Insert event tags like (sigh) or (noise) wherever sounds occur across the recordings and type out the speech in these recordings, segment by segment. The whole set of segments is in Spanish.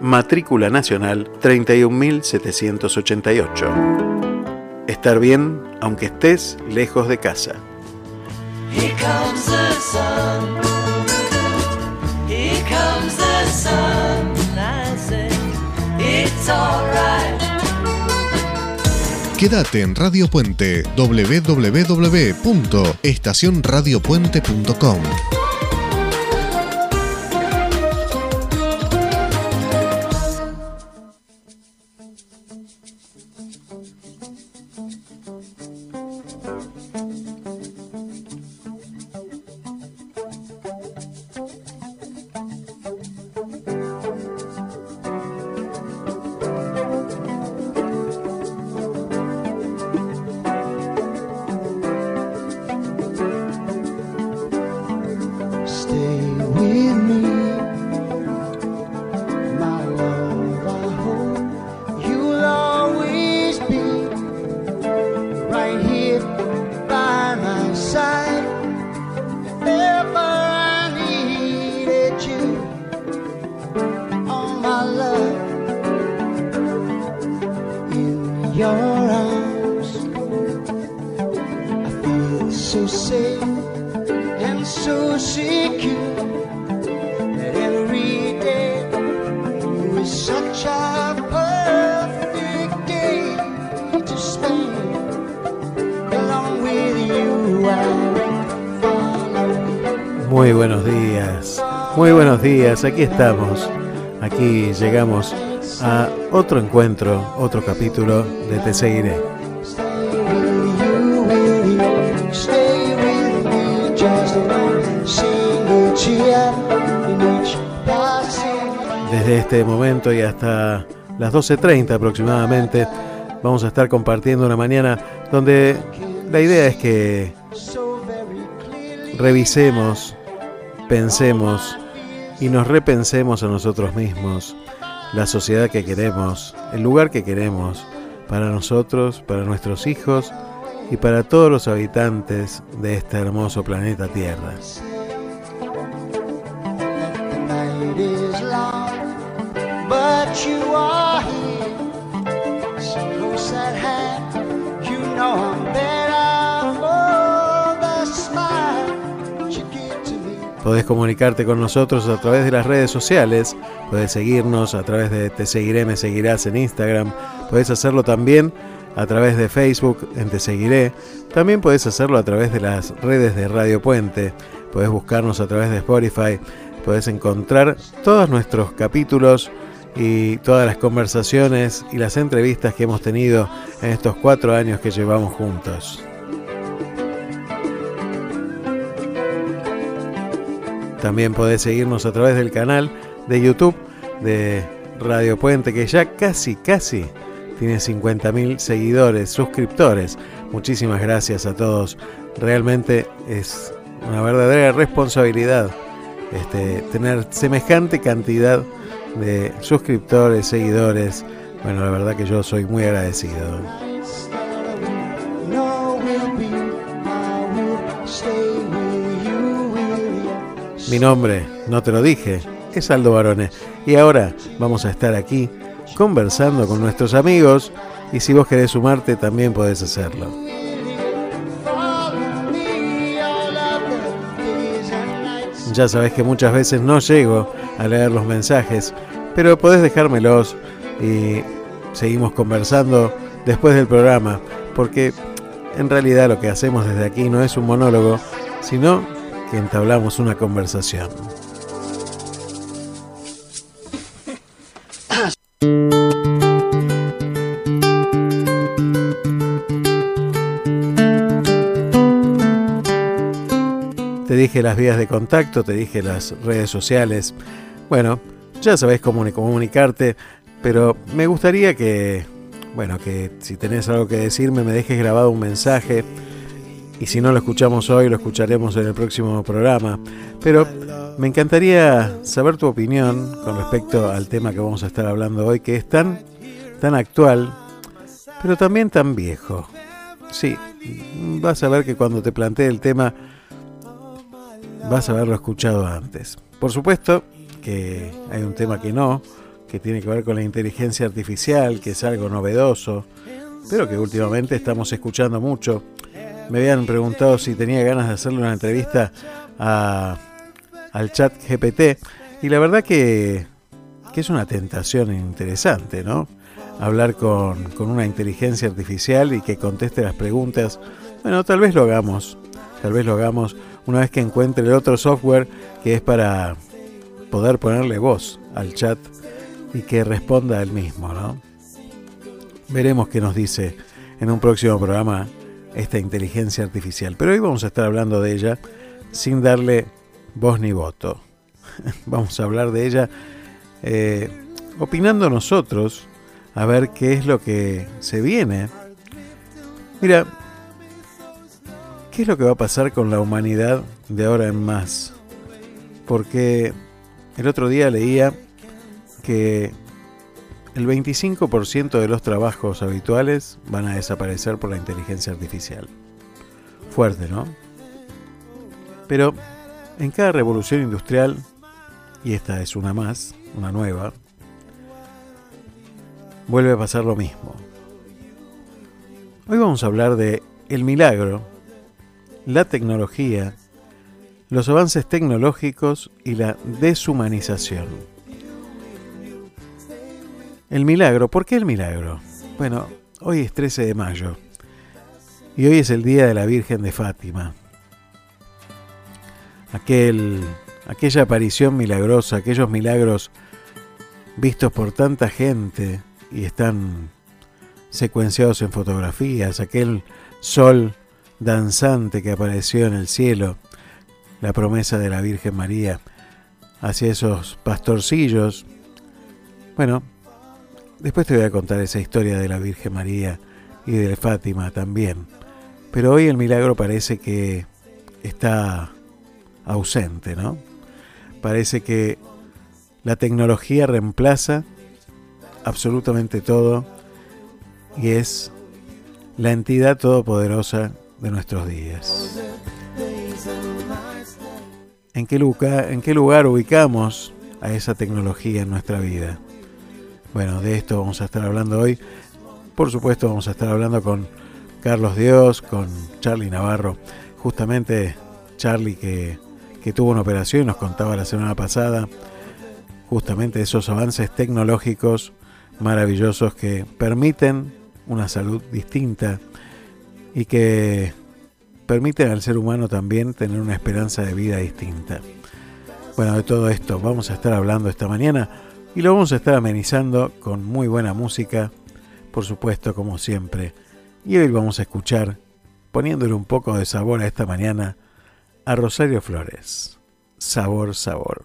matrícula nacional 31788. Estar bien aunque estés lejos de casa. Here comes the sun. Here comes the sun. I say, it's alright. Quédate en Radio Puente www.estacionradiopuente.com. aquí estamos. Aquí llegamos a otro encuentro, otro capítulo de Te Seguiré. Desde este momento y hasta las 12.30 aproximadamente vamos a estar compartiendo una mañana donde la idea es que revisemos, pensemos, y nos repensemos a nosotros mismos, la sociedad que queremos, el lugar que queremos, para nosotros, para nuestros hijos y para todos los habitantes de este hermoso planeta Tierra. Podés comunicarte con nosotros a través de las redes sociales, podés seguirnos a través de Te Seguiré, Me Seguirás en Instagram, podés hacerlo también a través de Facebook en Te Seguiré, también podés hacerlo a través de las redes de Radio Puente, podés buscarnos a través de Spotify, podés encontrar todos nuestros capítulos y todas las conversaciones y las entrevistas que hemos tenido en estos cuatro años que llevamos juntos. También podés seguirnos a través del canal de YouTube de Radio Puente, que ya casi, casi tiene 50.000 seguidores, suscriptores. Muchísimas gracias a todos. Realmente es una verdadera responsabilidad este, tener semejante cantidad de suscriptores, seguidores. Bueno, la verdad que yo soy muy agradecido. Mi nombre, no te lo dije, es Aldo Barone. Y ahora vamos a estar aquí conversando con nuestros amigos y si vos querés sumarte también podés hacerlo. Ya sabés que muchas veces no llego a leer los mensajes, Pero podés dejármelos y seguimos conversando después del programa, porque en realidad lo que hacemos desde aquí no es un monólogo, sino que entablamos una conversación. Te dije las vías de contacto, te dije las redes sociales. Bueno, ya sabés cómo comunicarte, pero me gustaría que, bueno, que si tenés algo que decirme me dejes grabado un mensaje y si no lo escuchamos hoy lo escucharemos en el próximo programa. Pero me encantaría saber tu opinión con respecto al tema que vamos a estar hablando hoy, que es tan, tan actual, pero también tan viejo. Sí, vas a ver que cuando te plantee el tema vas a haberlo escuchado antes. Por supuesto que hay un tema que no, que tiene que ver con la inteligencia artificial, que es algo novedoso, pero que últimamente estamos escuchando mucho. Me habían preguntado si tenía ganas de hacerle una entrevista al chat GPT y la verdad que, que, es una tentación interesante, ¿no? Hablar con, con una inteligencia artificial y que conteste las preguntas. Bueno, tal vez lo hagamos, tal vez lo hagamos una vez que encuentre el otro software que es para poder ponerle voz al chat y que responda él mismo, ¿no? Veremos qué nos dice en un próximo programa esta inteligencia artificial. Pero hoy vamos a estar hablando de ella sin darle voz ni voto. (laughs) vamos a hablar de ella eh, opinando nosotros a ver qué es lo que se viene. Mira, ¿Qué es lo que va a pasar con la humanidad de ahora en más? Porque el otro día leía que el 25% de los trabajos habituales van a desaparecer por la inteligencia artificial. Fuerte, ¿no? Pero en cada revolución industrial, y esta es una más, una nueva, vuelve a pasar lo mismo. Hoy vamos a hablar de el milagro la tecnología, los avances tecnológicos y la deshumanización. El milagro, ¿por qué el milagro? Bueno, hoy es 13 de mayo y hoy es el día de la Virgen de Fátima. Aquel, aquella aparición milagrosa, aquellos milagros vistos por tanta gente y están secuenciados en fotografías, aquel sol danzante que apareció en el cielo, la promesa de la Virgen María hacia esos pastorcillos. Bueno, después te voy a contar esa historia de la Virgen María y de Fátima también. Pero hoy el milagro parece que está ausente, ¿no? Parece que la tecnología reemplaza absolutamente todo y es la entidad todopoderosa de nuestros días. ¿En qué, lugar, ¿En qué lugar ubicamos a esa tecnología en nuestra vida? Bueno, de esto vamos a estar hablando hoy. Por supuesto, vamos a estar hablando con Carlos Dios, con Charlie Navarro. Justamente Charlie que, que tuvo una operación y nos contaba la semana pasada justamente esos avances tecnológicos maravillosos que permiten una salud distinta y que permiten al ser humano también tener una esperanza de vida distinta. Bueno, de todo esto vamos a estar hablando esta mañana y lo vamos a estar amenizando con muy buena música, por supuesto, como siempre. Y hoy vamos a escuchar, poniéndole un poco de sabor a esta mañana, a Rosario Flores. Sabor, sabor.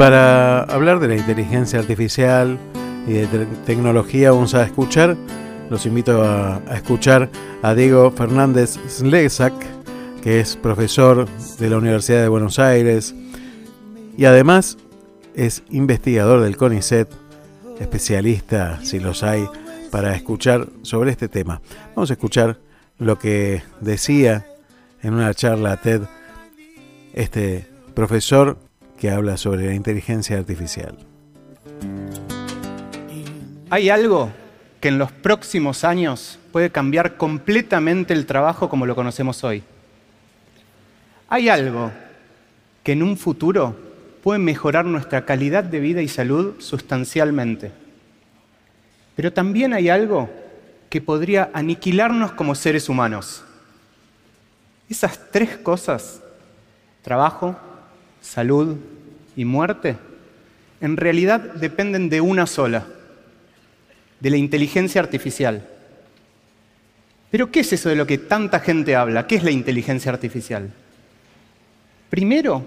Para hablar de la inteligencia artificial y de tecnología vamos a escuchar, los invito a, escuchar a Diego Fernández Slezak, que es profesor de la Universidad de Buenos Aires y además es investigador del CONICET, especialista, si los hay, para escuchar sobre este tema. Vamos a escuchar lo que decía en una charla TED este profesor que habla sobre la inteligencia artificial. Hay algo que en los próximos años puede cambiar completamente el trabajo como lo conocemos hoy. Hay algo que en un futuro puede mejorar nuestra calidad de vida y salud sustancialmente. Pero también hay algo que podría aniquilarnos como seres humanos. Esas tres cosas, trabajo, salud y muerte, en realidad dependen de una sola, de la inteligencia artificial. Pero ¿qué es eso de lo que tanta gente habla? ¿Qué es la inteligencia artificial? Primero,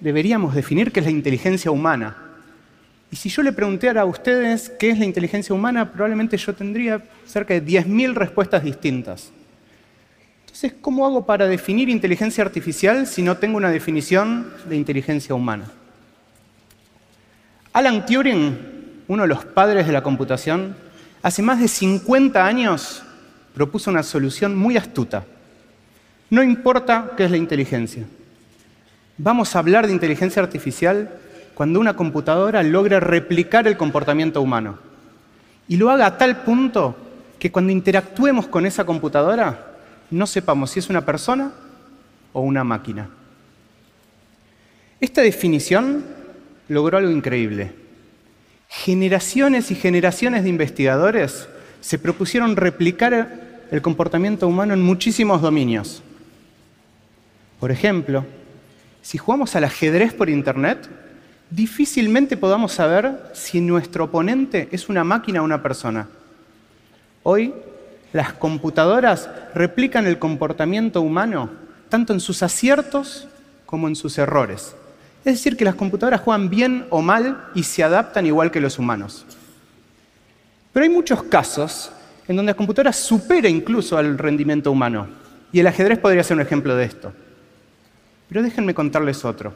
deberíamos definir qué es la inteligencia humana. Y si yo le preguntara a ustedes qué es la inteligencia humana, probablemente yo tendría cerca de 10.000 respuestas distintas. Entonces, ¿cómo hago para definir inteligencia artificial si no tengo una definición de inteligencia humana? Alan Turing, uno de los padres de la computación, hace más de 50 años propuso una solución muy astuta. No importa qué es la inteligencia. Vamos a hablar de inteligencia artificial cuando una computadora logre replicar el comportamiento humano. Y lo haga a tal punto que cuando interactuemos con esa computadora no sepamos si es una persona o una máquina. Esta definición logró algo increíble. Generaciones y generaciones de investigadores se propusieron replicar el comportamiento humano en muchísimos dominios. Por ejemplo, si jugamos al ajedrez por Internet, difícilmente podamos saber si nuestro oponente es una máquina o una persona. Hoy las computadoras replican el comportamiento humano tanto en sus aciertos como en sus errores. Es decir, que las computadoras juegan bien o mal y se adaptan igual que los humanos. Pero hay muchos casos en donde la computadora supera incluso al rendimiento humano. Y el ajedrez podría ser un ejemplo de esto. Pero déjenme contarles otro.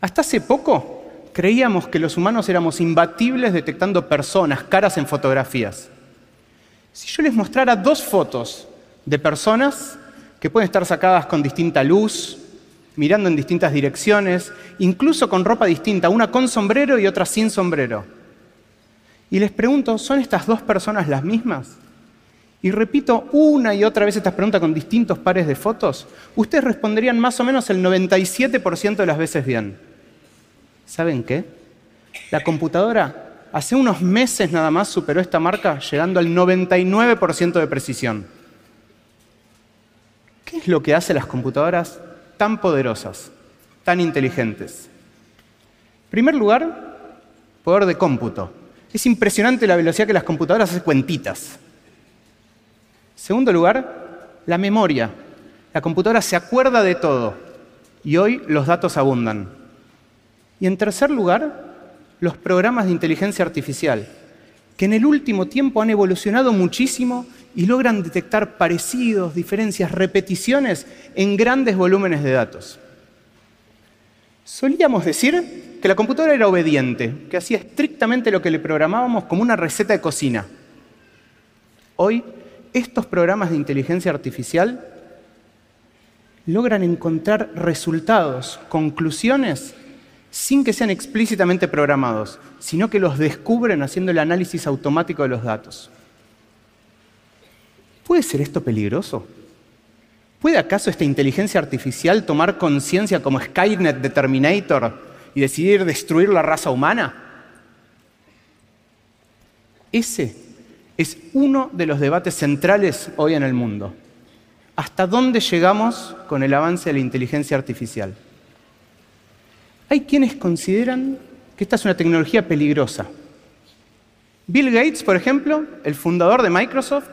Hasta hace poco creíamos que los humanos éramos imbatibles detectando personas, caras en fotografías. Si yo les mostrara dos fotos de personas que pueden estar sacadas con distinta luz, mirando en distintas direcciones, incluso con ropa distinta, una con sombrero y otra sin sombrero. Y les pregunto, ¿son estas dos personas las mismas? Y repito una y otra vez estas preguntas con distintos pares de fotos, ustedes responderían más o menos el 97% de las veces bien. ¿Saben qué? La computadora hace unos meses nada más superó esta marca llegando al 99% de precisión. ¿Qué es lo que hace las computadoras tan poderosas, tan inteligentes? En primer lugar, poder de cómputo. Es impresionante la velocidad que las computadoras hacen cuentitas. Segundo lugar, la memoria. La computadora se acuerda de todo y hoy los datos abundan. Y en tercer lugar, los programas de inteligencia artificial, que en el último tiempo han evolucionado muchísimo y logran detectar parecidos, diferencias, repeticiones en grandes volúmenes de datos. Solíamos decir que la computadora era obediente, que hacía estrictamente lo que le programábamos como una receta de cocina. Hoy, estos programas de inteligencia artificial logran encontrar resultados, conclusiones, sin que sean explícitamente programados, sino que los descubren haciendo el análisis automático de los datos. ¿Puede ser esto peligroso? ¿Puede acaso esta inteligencia artificial tomar conciencia como Skynet de Terminator y decidir destruir la raza humana? Ese es uno de los debates centrales hoy en el mundo. ¿Hasta dónde llegamos con el avance de la inteligencia artificial? Hay quienes consideran que esta es una tecnología peligrosa. Bill Gates, por ejemplo, el fundador de Microsoft,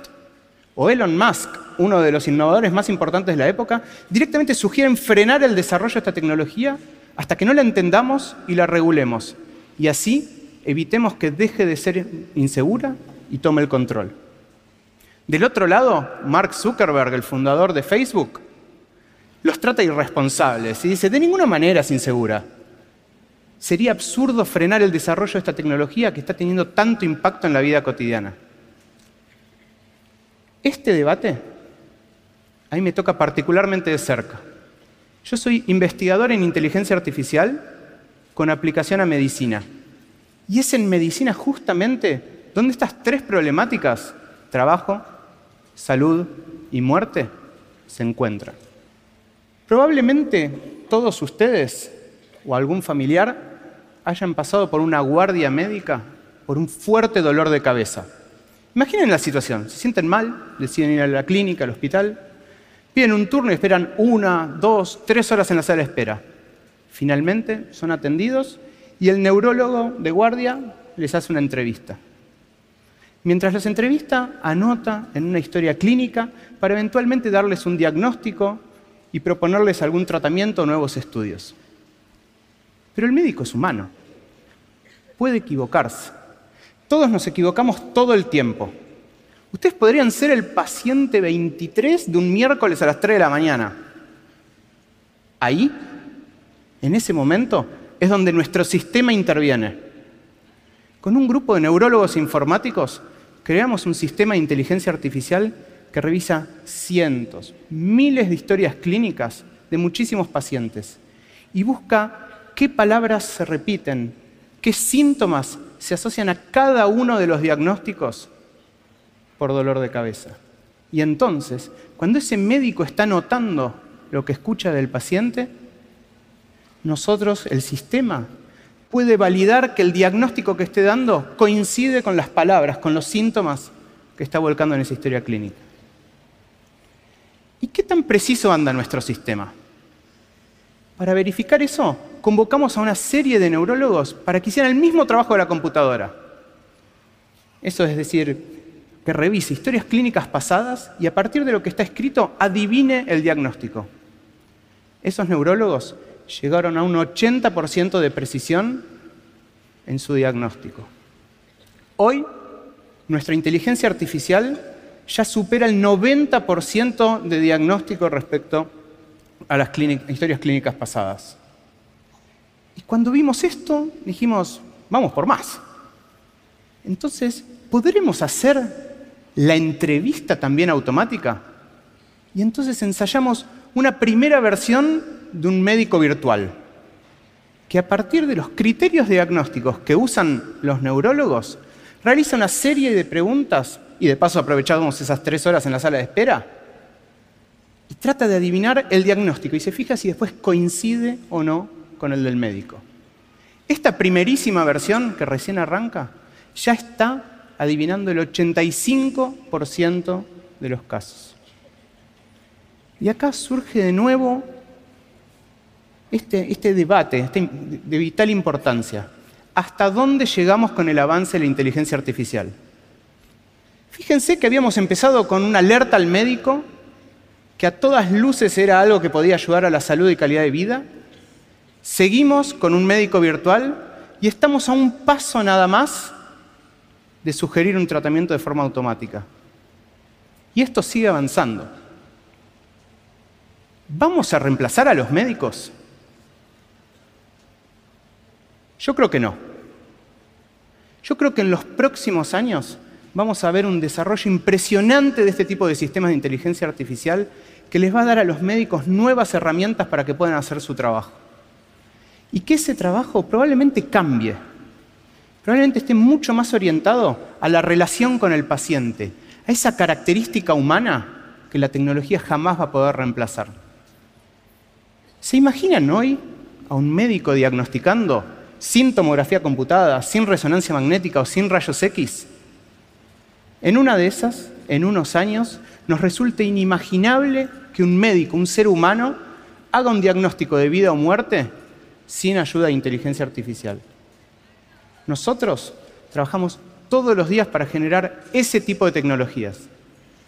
o Elon Musk, uno de los innovadores más importantes de la época, directamente sugieren frenar el desarrollo de esta tecnología hasta que no la entendamos y la regulemos. Y así evitemos que deje de ser insegura y tome el control. Del otro lado, Mark Zuckerberg, el fundador de Facebook, los trata irresponsables y dice, de ninguna manera es insegura. Sería absurdo frenar el desarrollo de esta tecnología que está teniendo tanto impacto en la vida cotidiana. Este debate a mí me toca particularmente de cerca. Yo soy investigador en inteligencia artificial con aplicación a medicina. Y es en medicina justamente donde estas tres problemáticas, trabajo, salud y muerte, se encuentran. Probablemente todos ustedes o algún familiar hayan pasado por una guardia médica por un fuerte dolor de cabeza. Imaginen la situación, se sienten mal, deciden ir a la clínica, al hospital, piden un turno y esperan una, dos, tres horas en la sala de espera. Finalmente son atendidos y el neurólogo de guardia les hace una entrevista. Mientras los entrevista, anota en una historia clínica para eventualmente darles un diagnóstico y proponerles algún tratamiento o nuevos estudios. Pero el médico es humano, puede equivocarse todos nos equivocamos todo el tiempo. Ustedes podrían ser el paciente 23 de un miércoles a las 3 de la mañana. Ahí, en ese momento, es donde nuestro sistema interviene. Con un grupo de neurólogos informáticos, creamos un sistema de inteligencia artificial que revisa cientos, miles de historias clínicas de muchísimos pacientes y busca qué palabras se repiten, qué síntomas se asocian a cada uno de los diagnósticos por dolor de cabeza. Y entonces, cuando ese médico está notando lo que escucha del paciente, nosotros, el sistema, puede validar que el diagnóstico que esté dando coincide con las palabras, con los síntomas que está volcando en esa historia clínica. ¿Y qué tan preciso anda nuestro sistema? Para verificar eso, convocamos a una serie de neurólogos para que hicieran el mismo trabajo de la computadora. Eso es decir, que revise historias clínicas pasadas y a partir de lo que está escrito adivine el diagnóstico. Esos neurólogos llegaron a un 80% de precisión en su diagnóstico. Hoy, nuestra inteligencia artificial ya supera el 90% de diagnóstico respecto a las historias clínicas pasadas. Cuando vimos esto, dijimos, vamos por más. Entonces, ¿podremos hacer la entrevista también automática? Y entonces ensayamos una primera versión de un médico virtual, que a partir de los criterios diagnósticos que usan los neurólogos, realiza una serie de preguntas, y de paso aprovechamos esas tres horas en la sala de espera, y trata de adivinar el diagnóstico y se fija si después coincide o no con el del médico. Esta primerísima versión que recién arranca ya está adivinando el 85% de los casos. Y acá surge de nuevo este, este debate este de vital importancia. hasta dónde llegamos con el avance de la inteligencia artificial. Fíjense que habíamos empezado con una alerta al médico, que a todas luces era algo que podía ayudar a la salud y calidad de vida. Seguimos con un médico virtual y estamos a un paso nada más de sugerir un tratamiento de forma automática. Y esto sigue avanzando. ¿Vamos a reemplazar a los médicos? Yo creo que no. Yo creo que en los próximos años vamos a ver un desarrollo impresionante de este tipo de sistemas de inteligencia artificial que les va a dar a los médicos nuevas herramientas para que puedan hacer su trabajo. Y que ese trabajo probablemente cambie, probablemente esté mucho más orientado a la relación con el paciente, a esa característica humana que la tecnología jamás va a poder reemplazar. ¿Se imaginan hoy a un médico diagnosticando sin tomografía computada, sin resonancia magnética o sin rayos X? En una de esas, en unos años, nos resulta inimaginable que un médico, un ser humano, haga un diagnóstico de vida o muerte sin ayuda de inteligencia artificial. Nosotros trabajamos todos los días para generar ese tipo de tecnologías,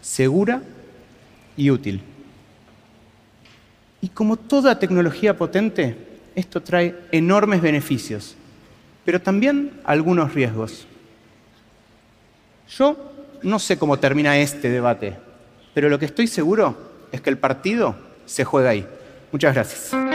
segura y útil. Y como toda tecnología potente, esto trae enormes beneficios, pero también algunos riesgos. Yo no sé cómo termina este debate, pero lo que estoy seguro es que el partido se juega ahí. Muchas gracias.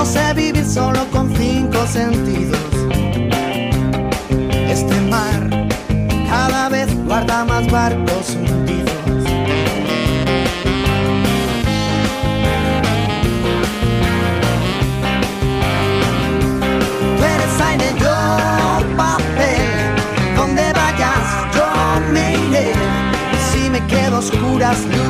No sé vivir solo con cinco sentidos. Este mar cada vez guarda más barcos hundidos. Tú eres aire, yo papel. Donde vayas, yo me iré quedo oscuras, luz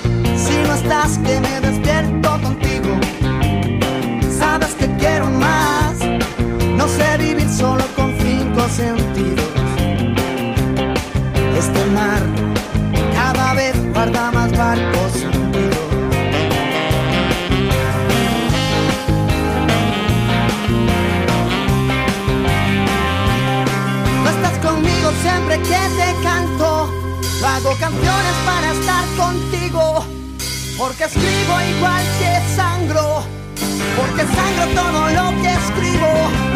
solo con cinco sentidos. Este mar cada vez guarda más barcos. No estás conmigo siempre que te canto. Hago canciones para estar contigo. Porque escribo igual que sangro porque sangro todo lo que escribo.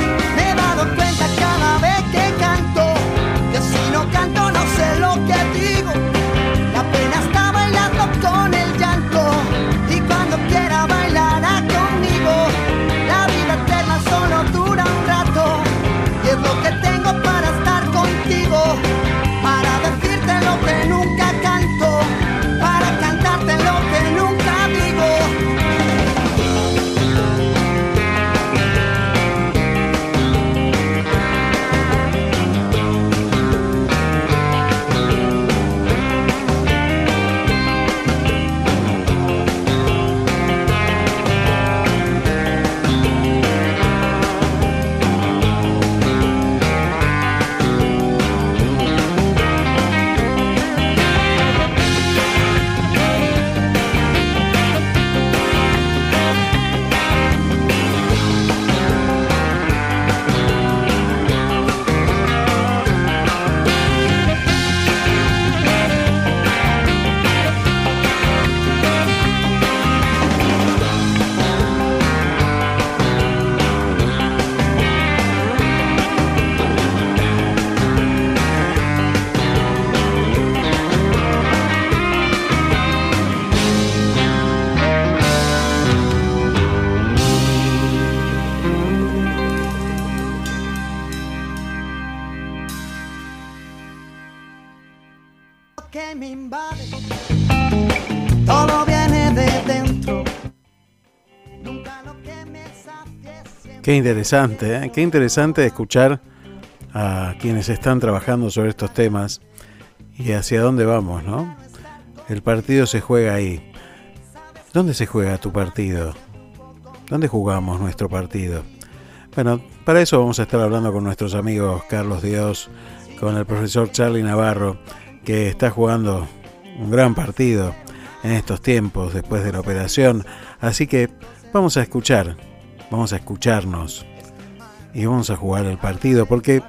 Qué interesante, ¿eh? qué interesante escuchar a quienes están trabajando sobre estos temas y hacia dónde vamos, ¿no? El partido se juega ahí. ¿Dónde se juega tu partido? ¿Dónde jugamos nuestro partido? Bueno, para eso vamos a estar hablando con nuestros amigos Carlos Dios, con el profesor Charlie Navarro, que está jugando un gran partido en estos tiempos después de la operación. Así que vamos a escuchar, vamos a escucharnos y vamos a jugar el partido porque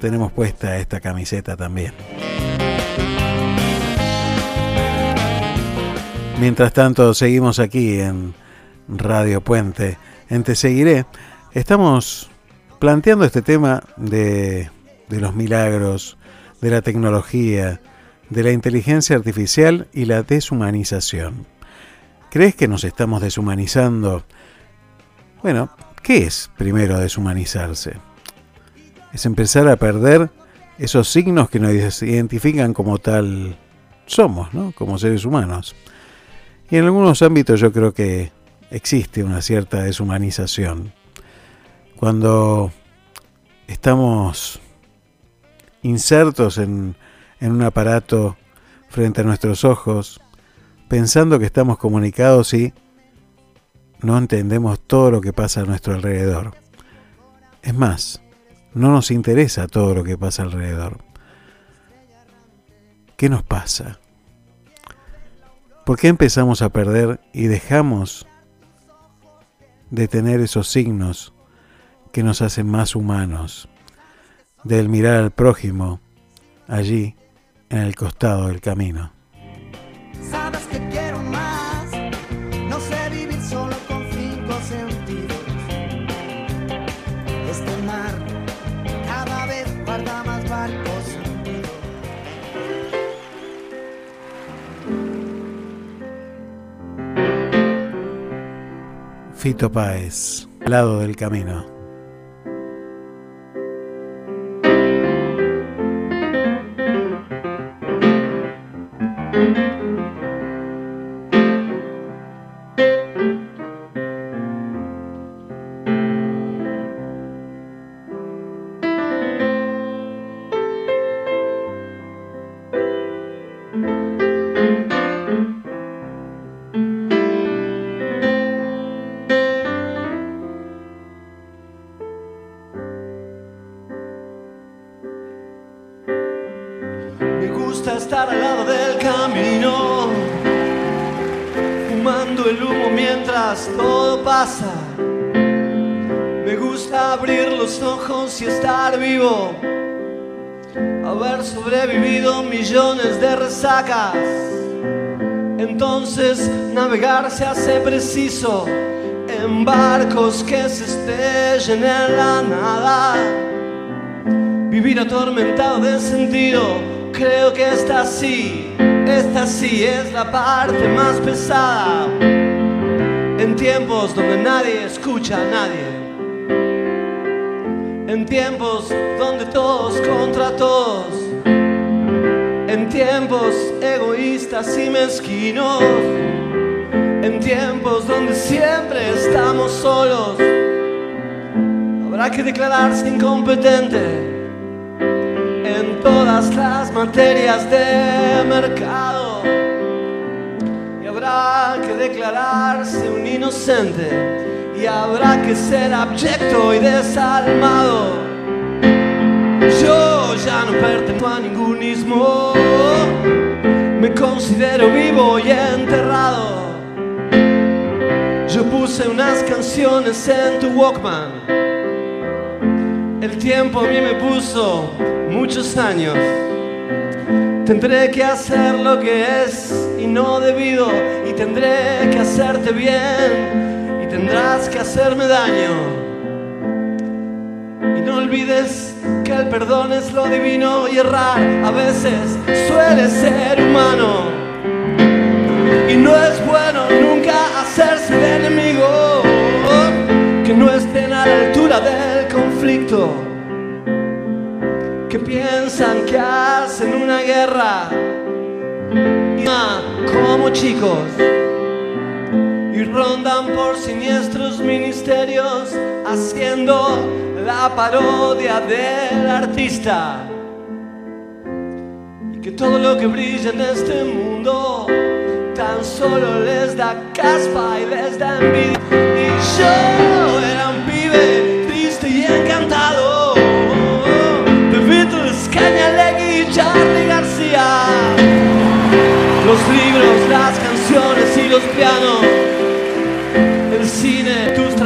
tenemos puesta esta camiseta también. Mientras tanto, seguimos aquí en Radio Puente. En Te Seguiré, estamos planteando este tema de, de los milagros, de la tecnología, de la inteligencia artificial y la deshumanización. ¿Crees que nos estamos deshumanizando? Bueno, ¿qué es primero deshumanizarse? Es empezar a perder esos signos que nos identifican como tal somos, ¿no? Como seres humanos. Y en algunos ámbitos yo creo que existe una cierta deshumanización. Cuando estamos insertos en, en un aparato frente a nuestros ojos, pensando que estamos comunicados y no entendemos todo lo que pasa a nuestro alrededor. Es más, no nos interesa todo lo que pasa alrededor. ¿Qué nos pasa? ¿Por qué empezamos a perder y dejamos de tener esos signos que nos hacen más humanos? Del mirar al prójimo allí en el costado del camino. Sabes Fito Páez, al lado del camino. Entonces navegar se hace preciso en barcos que se estrellen en la nada. Vivir atormentado de sentido, creo que esta sí, esta sí es la parte más pesada. En tiempos donde nadie escucha a nadie. En tiempos donde todos contra todos. En tiempos egoístas y mezquinos. En tiempos donde siempre estamos solos. Habrá que declararse incompetente en todas las materias de mercado y habrá que declararse un inocente y habrá que ser abyecto y desalmado. Yo ya no pertenezco a ningún ismo, me considero vivo y enterrado. Yo puse unas canciones en tu Walkman. El tiempo a mí me puso muchos años. Tendré que hacer lo que es y no debido. Y tendré que hacerte bien. Y tendrás que hacerme daño. Y no olvides que el perdón es lo divino y errar a veces suele ser humano. Y no es bueno nunca hacerse de enemigo que no estén a la altura del conflicto. Que piensan que hacen una guerra como chicos y rondan por siniestros ministerios haciendo la parodia del artista. Y que todo lo que brilla en este mundo tan solo les da caspa y les da envidia. Y yo era un pibe triste y encantado Charlie García. Los libros, las canciones y los pianos,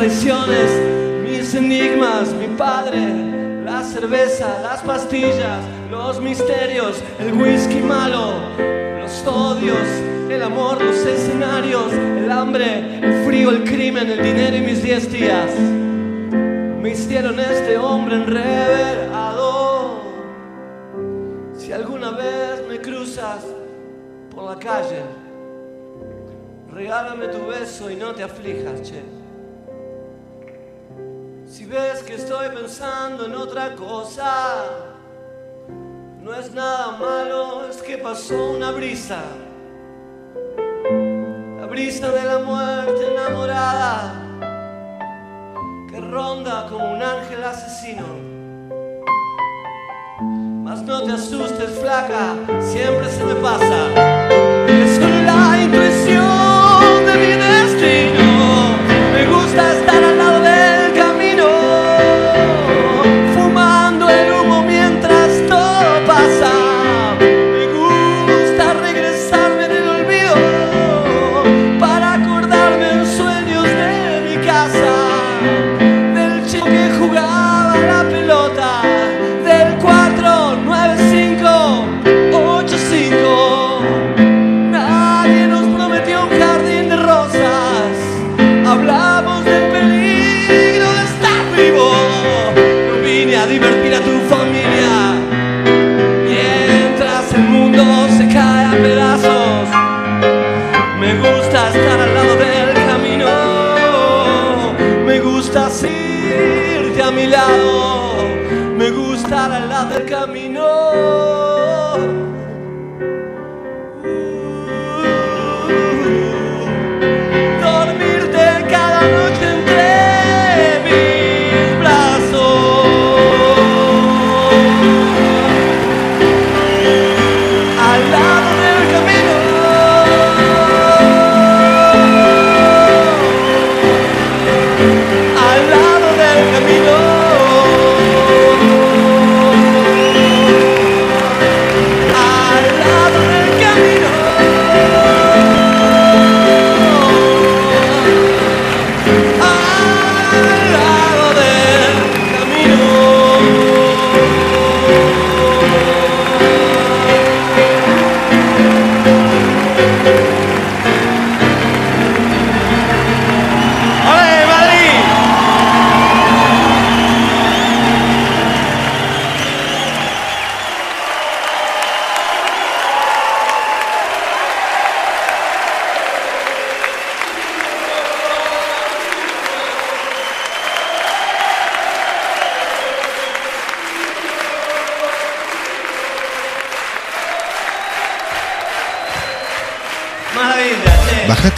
mis enigmas, mi padre, la cerveza, las pastillas, los misterios, el whisky malo, los odios, el amor, los escenarios, el hambre, el frío, el crimen, el dinero y mis diez días. Me hicieron este hombre enreverado. Si alguna vez me cruzas por la calle, regálame tu beso y no te aflijas, che. Si ves que estoy pensando en otra cosa, no es nada malo, es que pasó una brisa. La brisa de la muerte enamorada que ronda como un ángel asesino. Mas no te asustes, flaca, siempre se me pasa.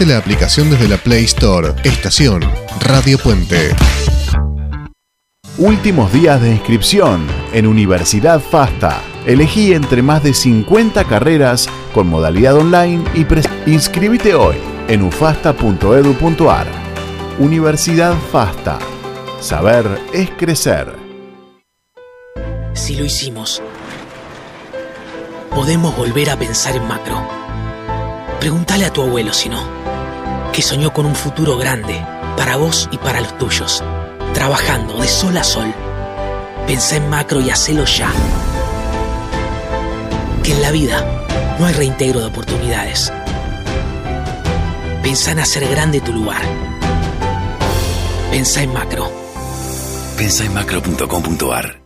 La aplicación desde la Play Store. Estación Radio Puente. Últimos días de inscripción en Universidad FASTA. Elegí entre más de 50 carreras con modalidad online y pres inscribite hoy en ufasta.edu.ar. Universidad FASTA. Saber es crecer. Si lo hicimos, podemos volver a pensar en macro. Pregúntale a tu abuelo si no, que soñó con un futuro grande para vos y para los tuyos, trabajando de sol a sol. Pensá en macro y hacelo ya. Que en la vida no hay reintegro de oportunidades. Pensá en hacer grande tu lugar. Pensá en macro. Pensá en macro.com.ar.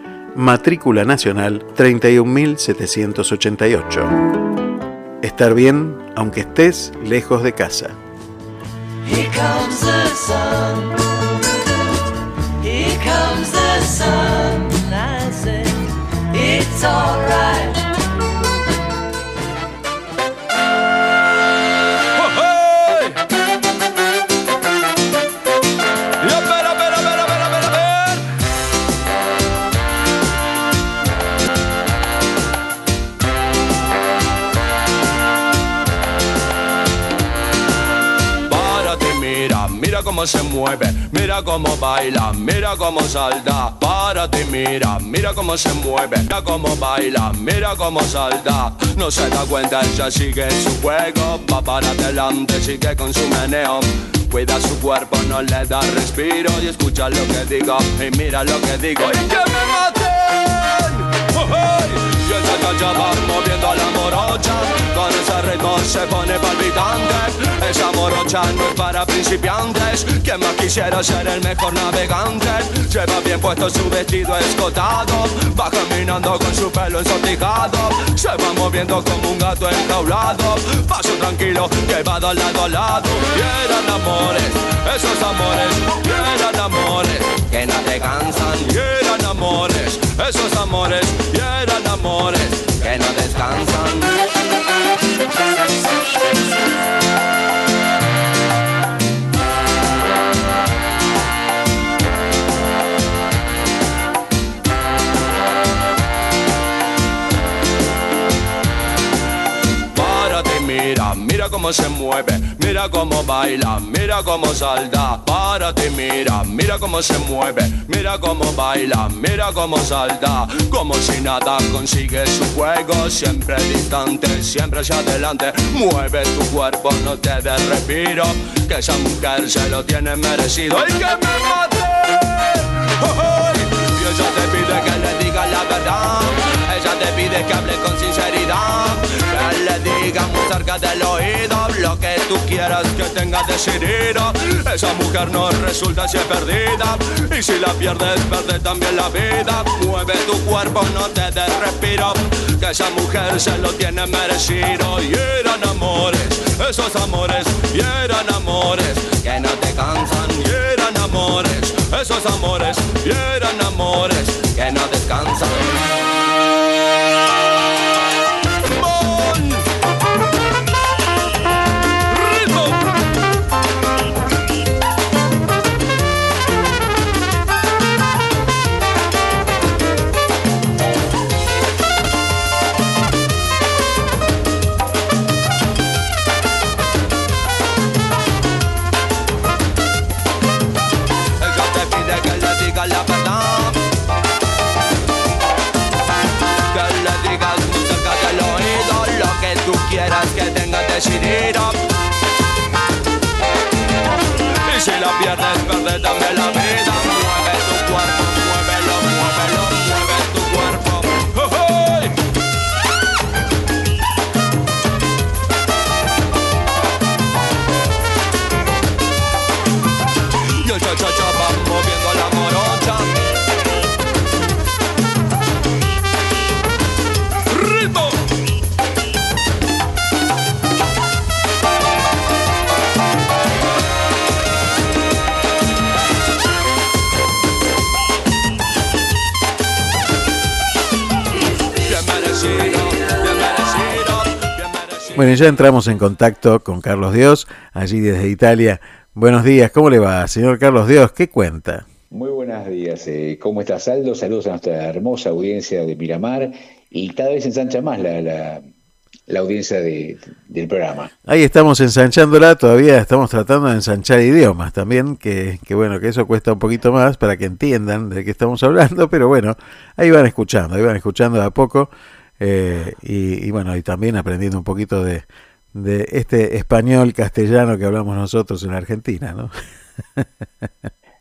matrícula nacional 31788. Estar bien aunque estés lejos de casa. Cómo se mueve, mira cómo baila, mira cómo salta. Para ti, mira, mira cómo se mueve, mira cómo baila, mira cómo salta. No se da cuenta, ella sigue su juego, va para adelante, sigue con su meneo. Cuida su cuerpo, no le da respiro y escucha lo que digo y mira lo que digo y que me maten. Y ella ya va moviendo la morocha Con ese ritmo se pone palpitante Esa morocha no es para principiantes. Quien más quisiera ser el mejor navegante. Lleva bien puesto su vestido escotado. Va caminando con su pelo ensortijado. Se va moviendo como un gato enjaulado. Paso tranquilo que va de lado a lado. Y eran amores, esos amores. Y eran amores que no te cansan Y eran amores, esos amores. Y eran amores que no descansan mira cómo se mueve, mira cómo baila, mira cómo salta. Para ti, mira, mira cómo se mueve, mira cómo baila, mira cómo salta. Como si nada consigue su juego, siempre distante, siempre hacia adelante. Mueve tu cuerpo, no te des respiro, que esa mujer se lo tiene merecido. ¡Y que me mate! Y ella te pide que le diga la verdad, ella te pide que hable con sinceridad le diga muy cerca del oído lo que tú quieras que tenga decidido. Esa mujer no resulta si es perdida y si la pierdes, pierdes también la vida. Mueve tu cuerpo, no te des respiro, que esa mujer se lo tiene merecido. Y eran amores, esos amores, y eran amores que no esos amores, y eran amores que no descansan. Decidido. Y si la pierdes, también la vida. Bueno, ya entramos en contacto con Carlos Dios, allí desde Italia. Buenos días, ¿cómo le va, señor Carlos Dios? ¿Qué cuenta? Muy buenos días. eh, ¿Cómo estás, Aldo? Saludos a nuestra hermosa audiencia de Miramar y cada vez ensancha más la, la, la audiencia de- del programa. Ahí estamos ensanchándola, todavía estamos tratando de ensanchar idiomas también, que, que bueno, que eso cuesta un poquito más para que entiendan de qué estamos hablando, pero bueno, ahí van escuchando, ahí van escuchando de a poco, eh, y, y bueno, y también aprendiendo un poquito de, de este español castellano que hablamos nosotros en Argentina, ¿no? (laughs)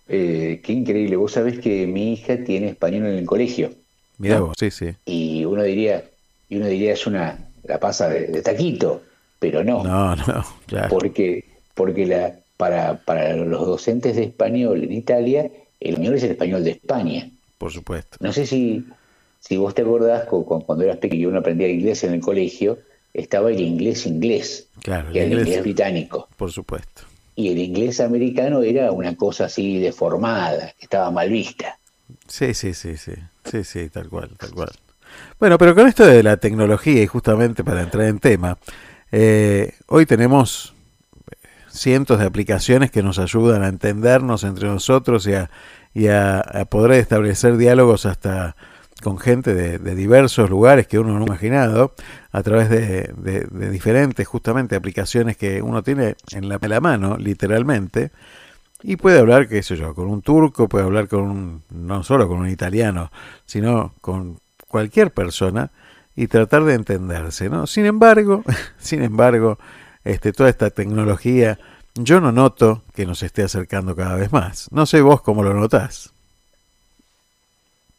Eh, qué increíble. Vos sabés que mi hija tiene español en el colegio Mirá ¿No? vos, sí, sí. y uno diría, y uno diría es una, la pasa de, de taquito, pero no, No, no, (laughs) claro. porque, porque la, para, para los docentes de español en Italia, el español es el español de España. Por supuesto. No sé si, si vos te acordás cu- cu- cuando eras pequeño uno aprendía inglés en el colegio, estaba el inglés inglés, Claro, que el inglés- inglés británico. Por supuesto. Y el inglés americano era una cosa así deformada, que estaba mal vista. Sí, sí, sí, sí, sí, sí, tal cual, tal cual. Bueno, pero con esto de la tecnología y justamente para entrar en tema, eh, hoy tenemos cientos de aplicaciones que nos ayudan a entendernos entre nosotros y a, y a- a poder establecer diálogos hasta con gente de, diversos lugares que uno no ha imaginado, a través de, de- de diferentes justamente aplicaciones que uno tiene en la, en la mano, literalmente, y puede hablar, qué sé yo, con un turco, puede hablar con un, no solo con un italiano, sino con cualquier persona y tratar de entenderse, ¿no? Sin embargo, (laughs) sin embargo, este, toda esta tecnología, yo no noto que nos esté acercando cada vez más. No sé vos cómo lo notás.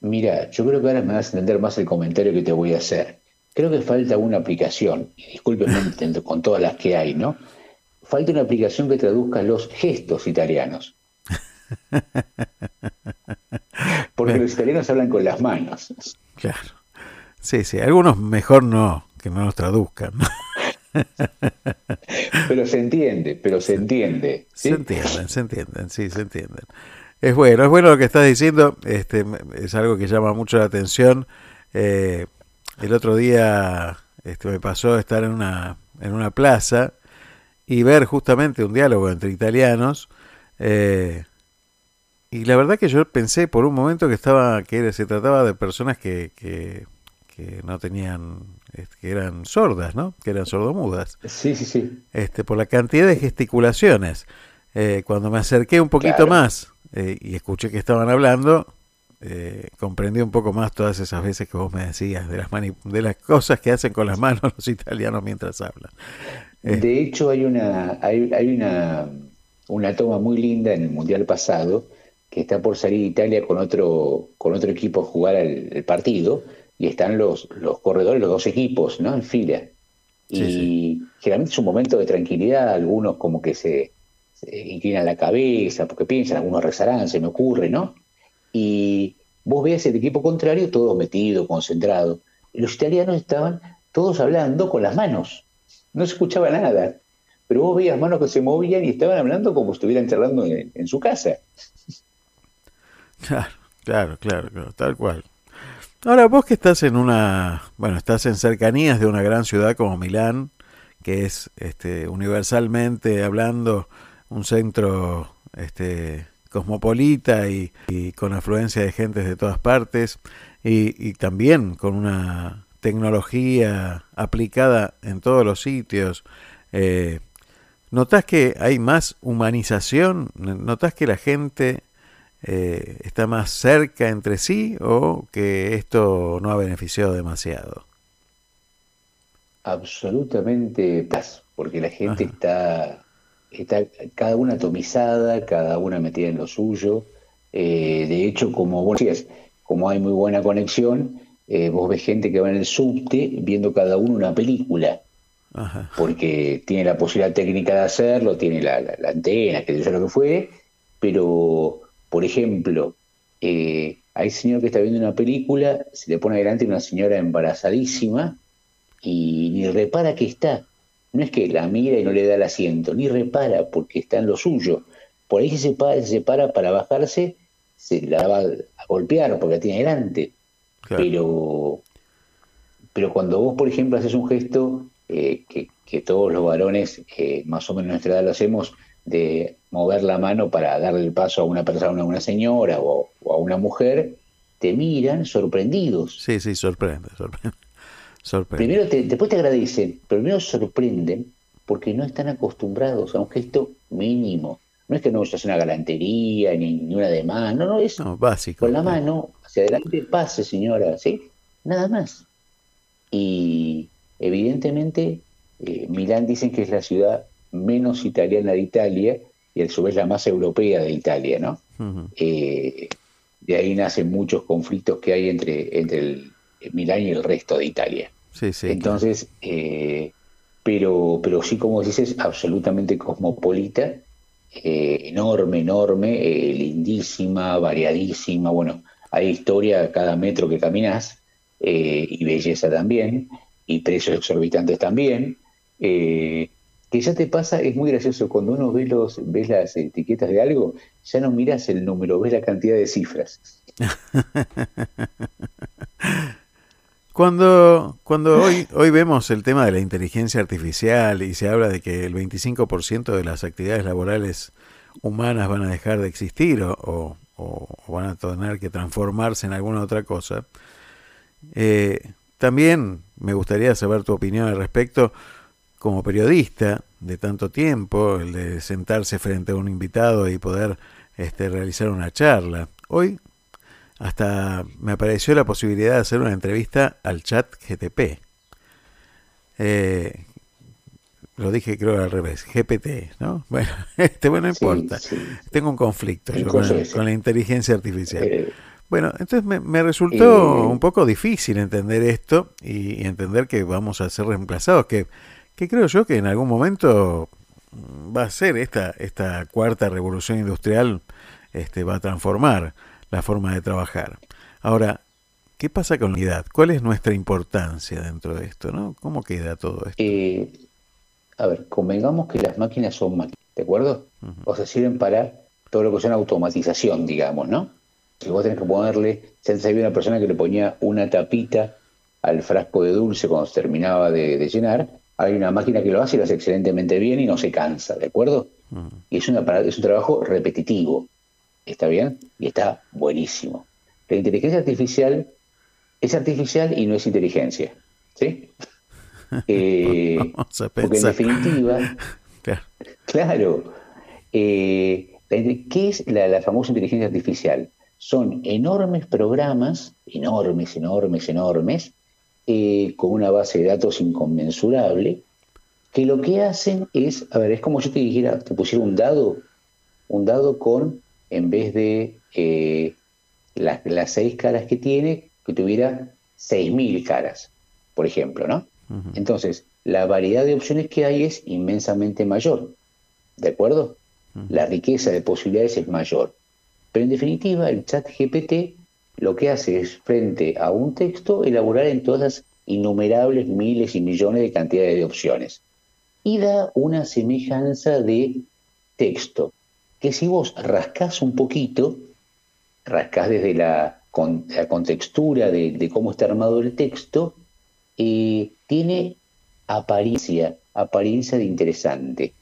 Mira, yo creo que ahora me vas a entender más el comentario que te voy a hacer. Creo que falta una aplicación, y discúlpenme (laughs) con todas las que hay, ¿no? Falta una aplicación que traduzca los gestos italianos. (laughs) Porque los italianos hablan con las manos. Claro. Sí, sí, algunos mejor no, que no nos traduzcan. (laughs) Pero se entiende, pero se entiende. ¿sí? Se entienden, se entienden, sí, se entienden. Es bueno, es bueno lo que estás diciendo, este, es algo que llama mucho la atención. Eh, el otro día este, me pasó estar en una, en una plaza y ver justamente un diálogo entre italianos. eh, y la verdad que yo pensé por un momento que estaba que era- se trataba de personas que, que, que no tenían, este, que eran sordas, ¿no? Que eran sordomudas Sí, sí, sí. este, por la cantidad de gesticulaciones. Eh, cuando me acerqué un poquito Claro. más eh, y escuché que estaban hablando, eh, comprendí un poco más todas esas veces que vos me decías de las, mani- de las cosas que hacen con las manos los italianos mientras hablan. Eh, De hecho, hay una, hay, hay una, una toma muy linda en el Mundial pasado, que está por salir Italia con otro, con otro equipo a jugar el, el partido, y están los, los corredores, los dos equipos, ¿no? En fila. Y Sí, generalmente es un momento de tranquilidad, algunos como que se inclinan la cabeza, porque piensan, algunos rezarán, se me ocurre, ¿no? Y vos veías el equipo contrario todo metido, concentrado. Los italianos estaban todos hablando con las manos. No se escuchaba nada. Pero vos veías manos que se movían y estaban hablando como si estuvieran charlando en, en su casa. Claro, claro, claro, claro, tal cual. Ahora, vos que estás en una, bueno, estás en cercanías de una gran ciudad como Milán, que es este, universalmente hablando un centro este, cosmopolita y, y con afluencia de gentes de todas partes, y, y también con una tecnología aplicada en todos los sitios. Eh, ¿Notás que hay más humanización? ¿Notás que la gente eh, está más cerca entre sí o que esto no ha beneficiado demasiado? Absolutamente paz, porque la gente está, está cada una atomizada, cada una metida en lo suyo. Eh, de hecho, como vos decías, como hay muy buena conexión, eh, vos ves gente que va en el subte viendo cada uno una película, Ajá. porque tiene la posibilidad técnica de hacerlo, tiene la, la- la antena, que yo lo que fue, pero, por ejemplo, eh, hay señor que está viendo una película, se le pone adelante una señora embarazadísima y ni repara que está. No es que la mira y no le da el asiento, ni repara porque está en lo suyo. Por ahí se separa, se separa para bajarse, se la va a golpear porque la tiene delante. Claro. Pero, pero cuando vos, por ejemplo, haces un gesto eh, que, que todos los varones, eh, más o menos de nuestra edad, lo hacemos de mover la mano para darle el paso a una persona, a una señora o, a una mujer, te miran sorprendidos. Sí, sí, sorprende, sorprende. Primero te, después te agradecen, pero primero sorprenden porque no están acostumbrados a un gesto mínimo. No es que no es una galantería ni, ni una demás, no, no, es básico. Con la mano hacia adelante, pase señora, ¿sí? Nada más. Y evidentemente eh, Milán dicen que es la ciudad menos italiana de Italia y a su vez la más europea de Italia, ¿no? Eh, de ahí nacen muchos conflictos que hay entre, entre el, Milán y el resto de Italia. Sí, sí, Entonces, eh, pero, pero sí, como dices, absolutamente cosmopolita, enorme, enorme, lindísima, variadísima. Bueno, hay historia a cada metro que caminas y belleza también, y precios exorbitantes también. Eh, que ya te pasa, es muy gracioso, cuando uno ve, los, ves las etiquetas de algo, ya no miras el número, ves la cantidad de cifras. (laughs) Cuando, cuando hoy, hoy vemos el tema de la inteligencia artificial y se habla de que el 25% de las actividades laborales humanas van a dejar de existir o, van a tener que transformarse en alguna otra cosa, eh, también me gustaría saber tu opinión al respecto como periodista de tanto tiempo, el de sentarse frente a un invitado y poder este, realizar una charla. Hoy hasta me apareció la posibilidad de hacer una entrevista al chat GTP. Eh, lo dije creo al revés, GPT, ¿no? Bueno, (laughs) este, bueno, no importa. Tengo un conflicto con, la inteligencia artificial. Eh, bueno, entonces me, resultó un poco difícil entender esto y, y, entender que vamos a ser reemplazados, que que creo yo que en algún momento va a ser esta, esta cuarta revolución industrial, este, va a transformar la forma de trabajar. Ahora, ¿qué pasa con la unidad? ¿Cuál es nuestra importancia dentro de esto? ¿no? ¿Cómo queda todo esto? Eh, a ver, convengamos que las máquinas son máquinas, ¿de acuerdo? O sea, sirven para todo lo que es una automatización, digamos, ¿no? Si vos tenés que ponerle, antes había una persona que le ponía una tapita al frasco de dulce cuando se terminaba de llenar, hay una máquina que lo hace y lo hace excelentemente bien y no se cansa, ¿de acuerdo? Y es, una, es un trabajo repetitivo, ¿está bien? Y está buenísimo. La inteligencia artificial es artificial y no es inteligencia, ¿sí? (laughs) Eh, porque en definitiva, (laughs) claro, eh, ¿qué es la, la famosa inteligencia artificial? Son enormes programas, enormes, enormes, enormes, eh, con una base de datos inconmensurable, que lo que hacen es, a ver, es como yo te dijera, te pusiera un dado, un dado con, en vez de eh, las, seis caras que tiene, que tuviera seis mil caras, por ejemplo, ¿no? Entonces, la variedad de opciones que hay es inmensamente mayor, ¿de acuerdo? La riqueza de posibilidades es mayor. Pero en definitiva, el chat GPT lo que hace es, frente a un texto, elaborar en todas innumerables miles y millones de cantidades de opciones. Y da una semejanza de texto, que si vos rascás un poquito, rascás desde la, contextura de, cómo está armado el texto, eh, tiene apariencia, apariencia de interesante.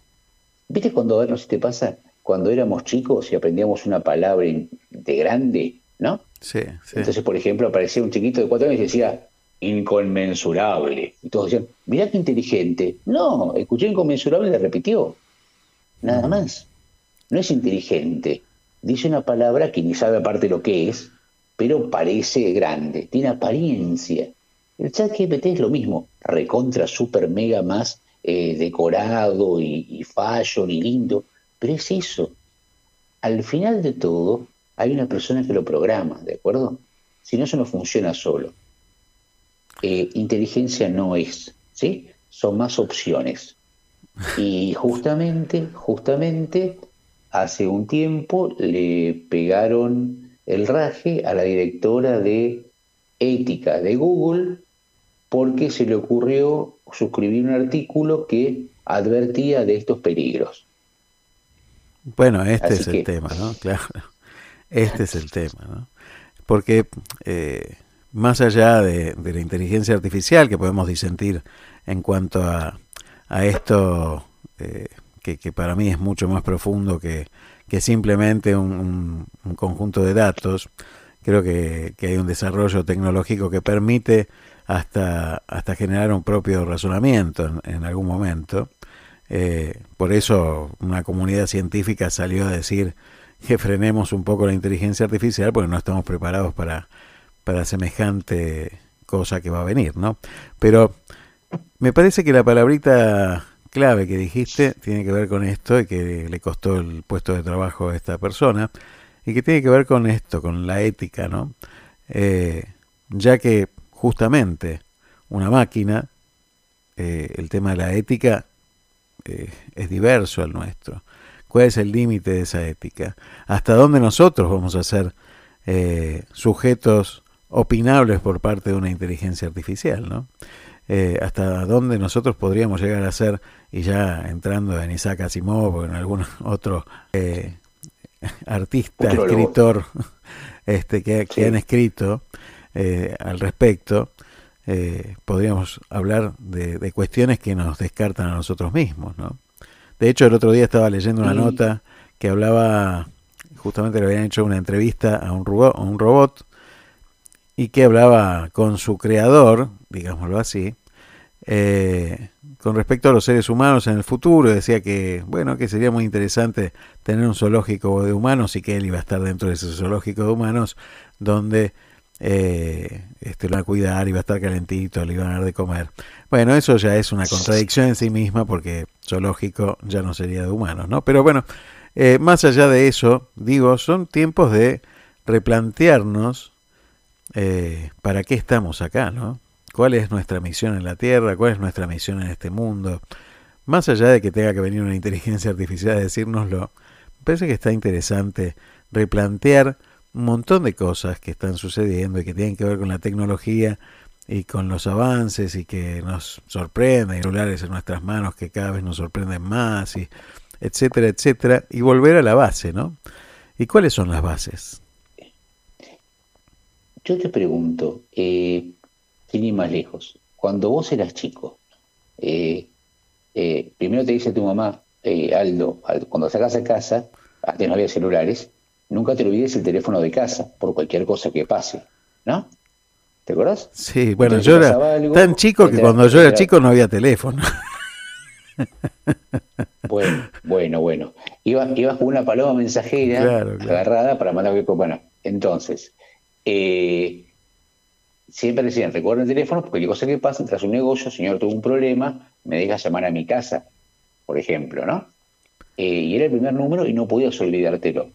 ¿Viste cuando, a ver, no sé si te pasa, cuando éramos chicos y aprendíamos una palabra de grande, ¿no? Sí, Entonces, por ejemplo, aparecía un chiquito de cuatro años y decía inconmensurable. Y todos decían, mirá qué inteligente. No, escuché inconmensurable y le repitió. Nada más. No es inteligente. Dice una palabra que ni sabe aparte lo que es, pero parece grande, tiene apariencia. El chat GPT es lo mismo, recontra, super, mega más eh, decorado y, y fashion y lindo, pero es eso. Al final de todo, hay una persona que lo programa, ¿de acuerdo? Si no, eso no funciona solo. Eh, inteligencia no es, ¿sí? Son más opciones. Y justamente, justamente, hace un tiempo le pegaron el raje a la directora de ética de Google porque se le ocurrió suscribir un artículo que advertía de estos peligros. Bueno, este es el tema, ¿no? (laughs) Claro. Este es el tema, ¿no? Porque eh, más allá de, la inteligencia artificial, que podemos disentir en cuanto a, esto, eh, que, para mí es mucho más profundo que, que simplemente un, conjunto de datos. Creo que, hay un desarrollo tecnológico que permite hasta, hasta generar un propio razonamiento en, algún momento. Eh, por eso una comunidad científica salió a decir que frenemos un poco la inteligencia artificial porque no estamos preparados para, para semejante cosa que va a venir, ¿no? Pero me parece que la palabrita clave que dijiste tiene que ver con esto y que le costó el puesto de trabajo a esta persona y que tiene que ver con esto, con la ética, ¿no? Eh, ya que justamente una máquina, eh, el tema de la ética eh, es diverso al nuestro. ¿Cuál es el límite de esa ética? ¿Hasta dónde nosotros vamos a ser sujetos opinables por parte de una inteligencia artificial, ¿no? Hasta dónde nosotros podríamos llegar a ser, y ya entrando en Isaac Asimov o en algún (laughs) otro eh, (laughs) artista, escritor (laughs) este, que, han escrito eh, al respecto, podríamos hablar de, cuestiones que nos descartan a nosotros mismos. ¿no? De hecho, el otro día estaba leyendo una nota que hablaba, justamente le habían hecho una entrevista a un, a un robot y que hablaba con su creador, digámoslo así, eh, con respecto a los seres humanos en el futuro, decía que, bueno, que sería muy interesante tener un zoológico de humanos y que él iba a estar dentro de ese zoológico de humanos donde eh, este, lo iban a cuidar, iba a estar calentito, le iban a dar de comer. Bueno, eso ya es una contradicción en sí misma porque zoológico ya no sería de humanos, ¿no? Pero bueno, eh, más allá de eso, digo, son tiempos de replantearnos eh, ¿para qué estamos acá? ¿no? ¿Cuál es nuestra misión en la Tierra? ¿Cuál es nuestra misión en este mundo? Más allá de que tenga que venir una inteligencia artificial a decírnoslo, me parece que está interesante replantear un montón de cosas que están sucediendo y que tienen que ver con la tecnología y con los avances y que nos sorprenden, celulares en nuestras manos que cada vez nos sorprenden más, y etcétera, etcétera, y volver a la base, ¿no? ¿Y cuáles son las bases? Yo te pregunto, eh, sin ir más lejos, cuando vos eras chico, eh, eh, primero te dice tu mamá, eh, Aldo, cuando sacas a casa, antes no había celulares, nunca te olvides el teléfono de casa por cualquier cosa que pase, ¿no? ¿Te acuerdas? Sí, bueno, yo era tan chico que cuando yo era chico no había teléfono. Bueno, bueno, bueno. Ibas, con una paloma mensajera agarrada para mandar... Bueno, entonces, eh, siempre decían, recuerden el teléfono porque cualquier cosa que pase, tras un negocio, señor tuvo un problema, me deja llamar a mi casa, por ejemplo, ¿no? Eh, y era el primer número y no podías olvidártelo.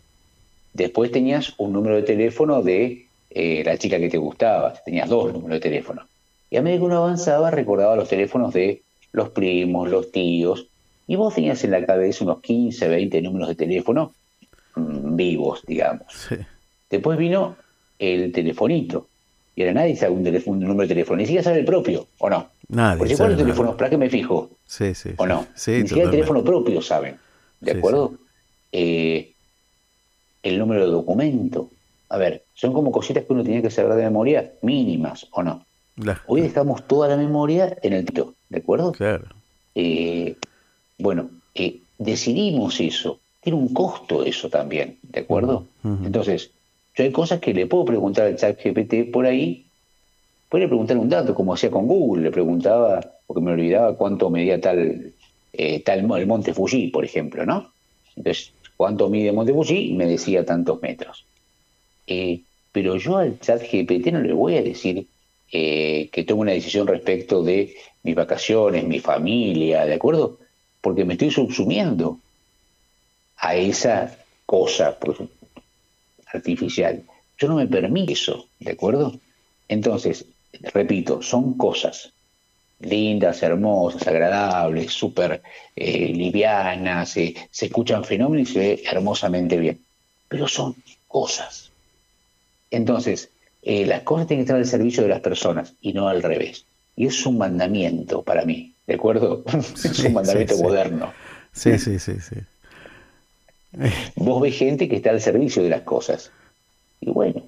Después tenías un número de teléfono de eh, la chica que te gustaba, tenías dos números de teléfono. Y a medida que uno avanzaba, recordaba los teléfonos de los primos, los tíos, y vos tenías en la cabeza unos 15, 20 números de teléfono mm, vivos, digamos. Después vino el telefonito. Y ahora nadie sabe un, teléfono, un número de teléfono, ni siquiera sabe el propio, ¿o no? Nadie. Porque ¿cuál es el teléfono? ¿Para qué me fijo? Sí, sí. ¿O no? ni siquiera el teléfono propio saben. ¿De acuerdo? Eh, el número de documento. A ver, son como cositas que uno tenía que saber de memoria mínimas, ¿o no? Hoy dejamos toda la memoria en el título, ¿de acuerdo? Claro. Eh, bueno, eh, decidimos eso. Tiene un costo eso también, ¿de acuerdo? Entonces, yo hay cosas que le puedo preguntar al chat GPT por ahí, puede preguntar un dato, como hacía con Google, le preguntaba, porque me olvidaba cuánto medía tal, eh, tal el monte Fuji, por ejemplo, ¿no? Entonces, cuánto mide monte Fuji, me decía tantos metros. Eh, pero yo al chat GPT no le voy a decir eh, que tome una decisión respecto de mis vacaciones, mi familia, ¿de acuerdo? Porque me estoy subsumiendo a esa cosa, artificial. Yo no me permito eso, ¿de acuerdo? Entonces, repito, son cosas lindas, hermosas, agradables, súper eh, livianas, eh, se escuchan fenómenos y se ve hermosamente bien, pero son cosas. Entonces, eh, las cosas tienen que estar al servicio de las personas y no al revés. Y es un mandamiento para mí, ¿de acuerdo? (laughs) es un mandamiento moderno. Sí, sí, sí, sí. Vos ves gente que está al servicio de las cosas. Y bueno.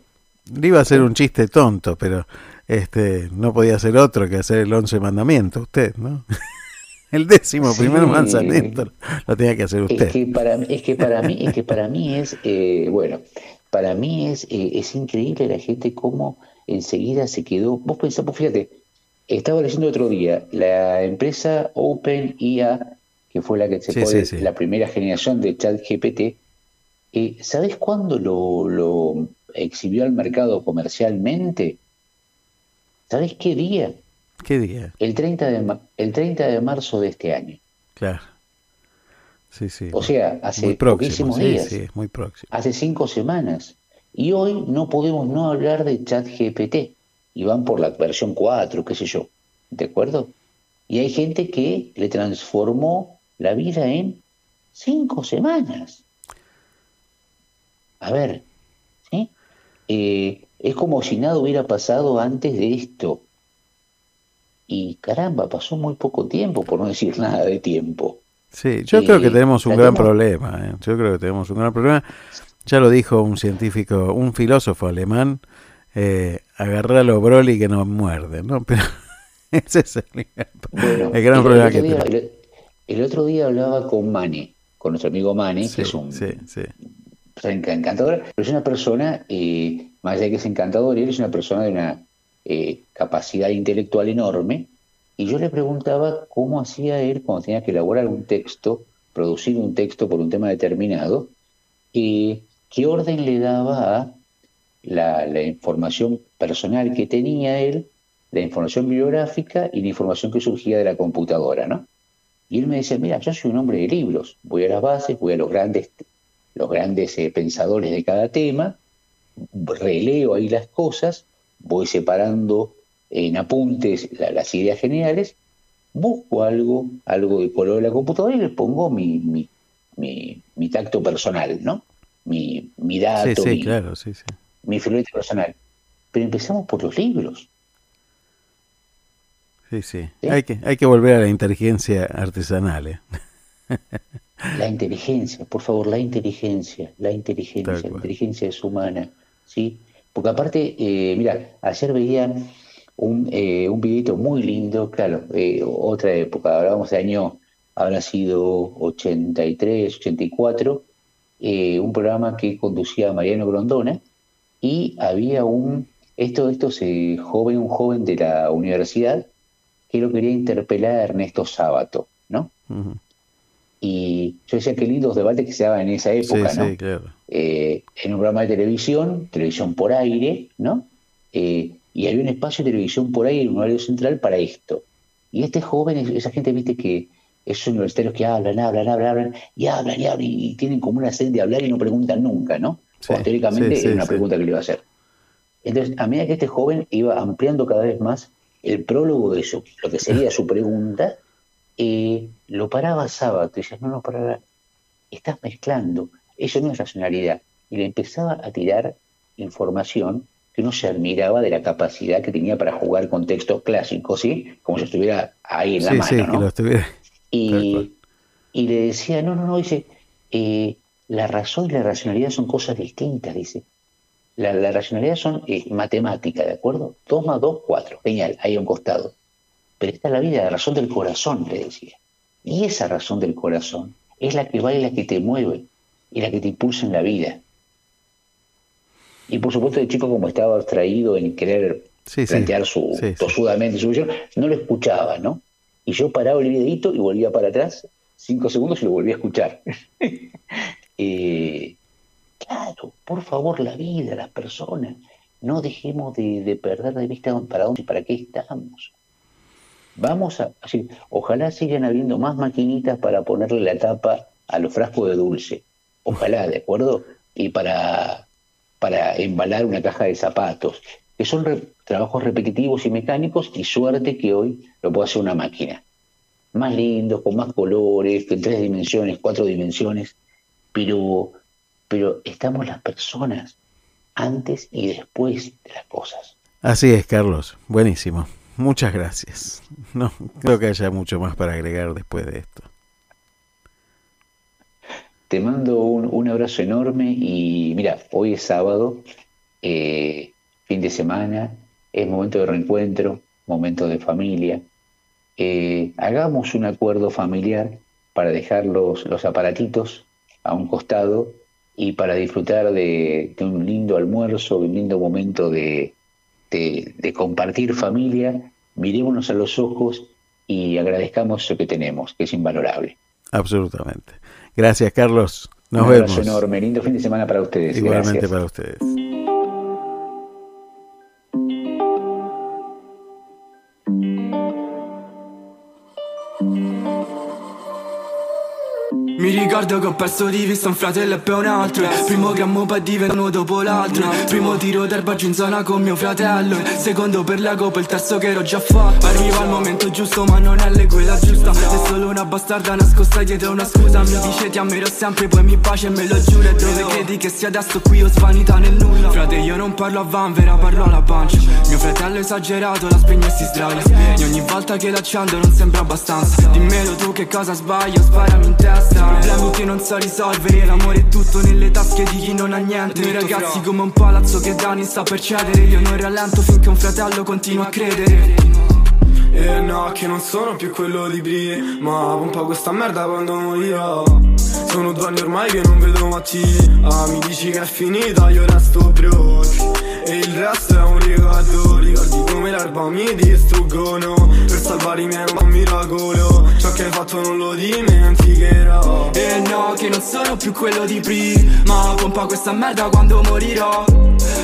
Le iba a hacer un chiste tonto, pero este no podía ser otro que hacer el once mandamiento, usted, ¿no? (laughs) el décimo primer lanzamiento lo tenía que hacer usted. Es que para, es que para mí, es que para mí es, eh, bueno, para mí es, eh, es increíble la gente cómo enseguida se quedó. Vos pensás, pues fíjate, estaba leyendo otro día, la empresa OpenIA, que fue la que se fue la primera generación de ChatGPT, eh, ¿sabes cuándo lo, lo exhibió al mercado comercialmente? ¿Sabes qué día? ¿Qué día? El 30 de, el 30 de marzo de este año. Claro. Sí, sí. O sea, hace poquísimos días. Sí, muy próximo. Hace cinco semanas. Y hoy no podemos no hablar de ChatGPT. Y van por la versión 4, qué sé yo. ¿De acuerdo? Y hay gente que le transformó la vida en cinco semanas. A ver, ¿sí? Eh, es como si nada hubiera pasado antes de esto. Y caramba, pasó muy poco tiempo, por no decir (laughs) nada de tiempo. Sí, yo creo que tenemos un gran problema. ¿eh? Yo creo que tenemos un gran problema. Ya lo dijo un científico, un filósofo alemán, eh, agarrar a los Broly que nos muerden, ¿no? (laughs) Pero ese es el, gran problema que tenemos. El, otro día hablaba con Mani, con nuestro amigo Mani, que es un sí, sí. encantador, pero es una persona, eh, más allá de que es encantador, él es una persona de una eh, capacidad intelectual enorme, y yo le preguntaba cómo hacía él cuando tenía que elaborar un texto, producir un texto por un tema determinado, y qué orden le daba a la, información personal que tenía él, la información biográfica y la información que surgía de la computadora, ¿no? Y él me decía, mira, yo soy un hombre de libros, voy a las bases, voy a los grandes, los grandes eh, pensadores de cada tema, releo ahí las cosas voy separando en apuntes las ideas generales, busco algo, algo de color de la computadora y le pongo mi, mi, mi, tacto personal, ¿no? Mi, mi dato, sí, mi, claro, sí, mi personal. Pero empezamos por los libros. Sí, sí. Hay, que, hay que volver a la inteligencia artesanal. ¿eh? La inteligencia, por favor, la inteligencia, la inteligencia, la inteligencia es humana, ¿sí? Porque aparte, eh, mira, ayer veía un, eh, un videito muy lindo, claro, eh, otra época, hablábamos de año, habrá sido 83, 84, un programa que conducía Mariano Grondona y había un, esto, esto se, joven, un joven de la universidad que lo quería interpelar a Ernesto Sábato, ¿no? Y yo decía qué lindos debates que se daban en esa época, ¿no? Sí, claro. Eh, en un programa de televisión, televisión por aire, ¿no? Eh, y había un espacio de televisión por aire un horario central para esto. Y este joven, esa gente, viste que esos universitarios que hablan, hablan, hablan, hablan, y hablan, y hablan, y tienen como una sed de hablar y no preguntan nunca, ¿no? Sí, teóricamente era una pregunta que le iba a hacer. Entonces, a medida que este joven iba ampliando cada vez más el prólogo de eso, lo que sería su pregunta, eh, lo paraba sábado, y decía, no, no, para, estás mezclando, eso no es racionalidad. Y le empezaba a tirar información que uno se admiraba de la capacidad que tenía para jugar con textos clásicos, ¿sí? Como si estuviera ahí en la mano, ¿no? y, y, le decía, no, no, no, dice, eh, la razón y la racionalidad son cosas distintas, dice. La, racionalidad son eh, matemática, ¿de acuerdo? 2 más 2, 4. Genial, ahí a un costado. Pero esta es la vida, la razón del corazón, le decía. Y esa razón del corazón es la que va y la que te mueve y la que te impulsa en la vida. Y por supuesto, el chico, como estaba abstraído en querer plantear su tosudamente su visión, no lo escuchaba, ¿no? Y yo paraba el videito y volvía para atrás, cinco segundos y lo volvía a escuchar. (laughs) Eh, claro, por favor, la vida, las personas, no dejemos de, perder de vista para dónde y para qué estamos. Vamos a, así, ojalá sigan habiendo más maquinitas para ponerle la tapa a los frascos de dulce. Ojalá, ¿de acuerdo? Y para, para embalar una caja de zapatos, que son trabajos repetitivos y mecánicos y suerte que hoy lo puede hacer una máquina. Más lindos, con más colores, en tres dimensiones, cuatro dimensiones, pero, pero estamos las personas antes y después de las cosas. Así es, Carlos. Buenísimo. Muchas gracias. No creo que haya mucho más para agregar después de esto. Te mando un, abrazo enorme y mira, hoy es sábado, eh, fin de semana, es momento de reencuentro, momento de familia. eh, hagamos un acuerdo familiar para dejar los, los aparatitos a un costado y para disfrutar de, un lindo almuerzo, un lindo momento de, de, compartir familia, mirémonos a los ojos y agradezcamos eso que tenemos, que es invalorable. Absolutamente. Gracias, Carlos. Nos un vemos. enorme. Lindo fin de semana para ustedes. Igualmente para ustedes. Mi ricordo che ho perso di vista un fratello e poi un altro. Primo grammo poi diventato dopo l'altro. Primo tiro d'erba giù in zona con mio fratello. Secondo per la copa, il terzo che ero già fatto. Arriva il momento giusto ma non è le quella giusta. È solo una bastarda nascosta dietro una scusa. Mi dice ti ammiro sempre poi mi bacia e me lo giuro E dove credi che sia adesso qui ho svanità nel nulla. Frate io non parlo a vanvera parlo alla pancia. Mio fratello esagerato la spegne e si sdraia. E ogni volta che l'accendo non sembra abbastanza. Dimmelo tu che cosa sbaglio sparami in testa Problemi che non so risolvere L'amore è tutto nelle tasche di chi non ha niente. Noi ragazzi come un palazzo che Dani sta per cedere Io non rallento finché un fratello continua a credere. E no, che non sono più quello di Brie Ma pompa questa merda quando morirò Sono due anni ormai che non vedo Matti. Ah, mi dici che è finita, io resto broke e il resto è un ricordo. Ricordi come l'erba mi distruggono. Per salvare i miei è un miracolo Ciò che hai fatto non lo dimenticherò. E no che non sono più quello di prima Ma pompa questa merda quando morirò.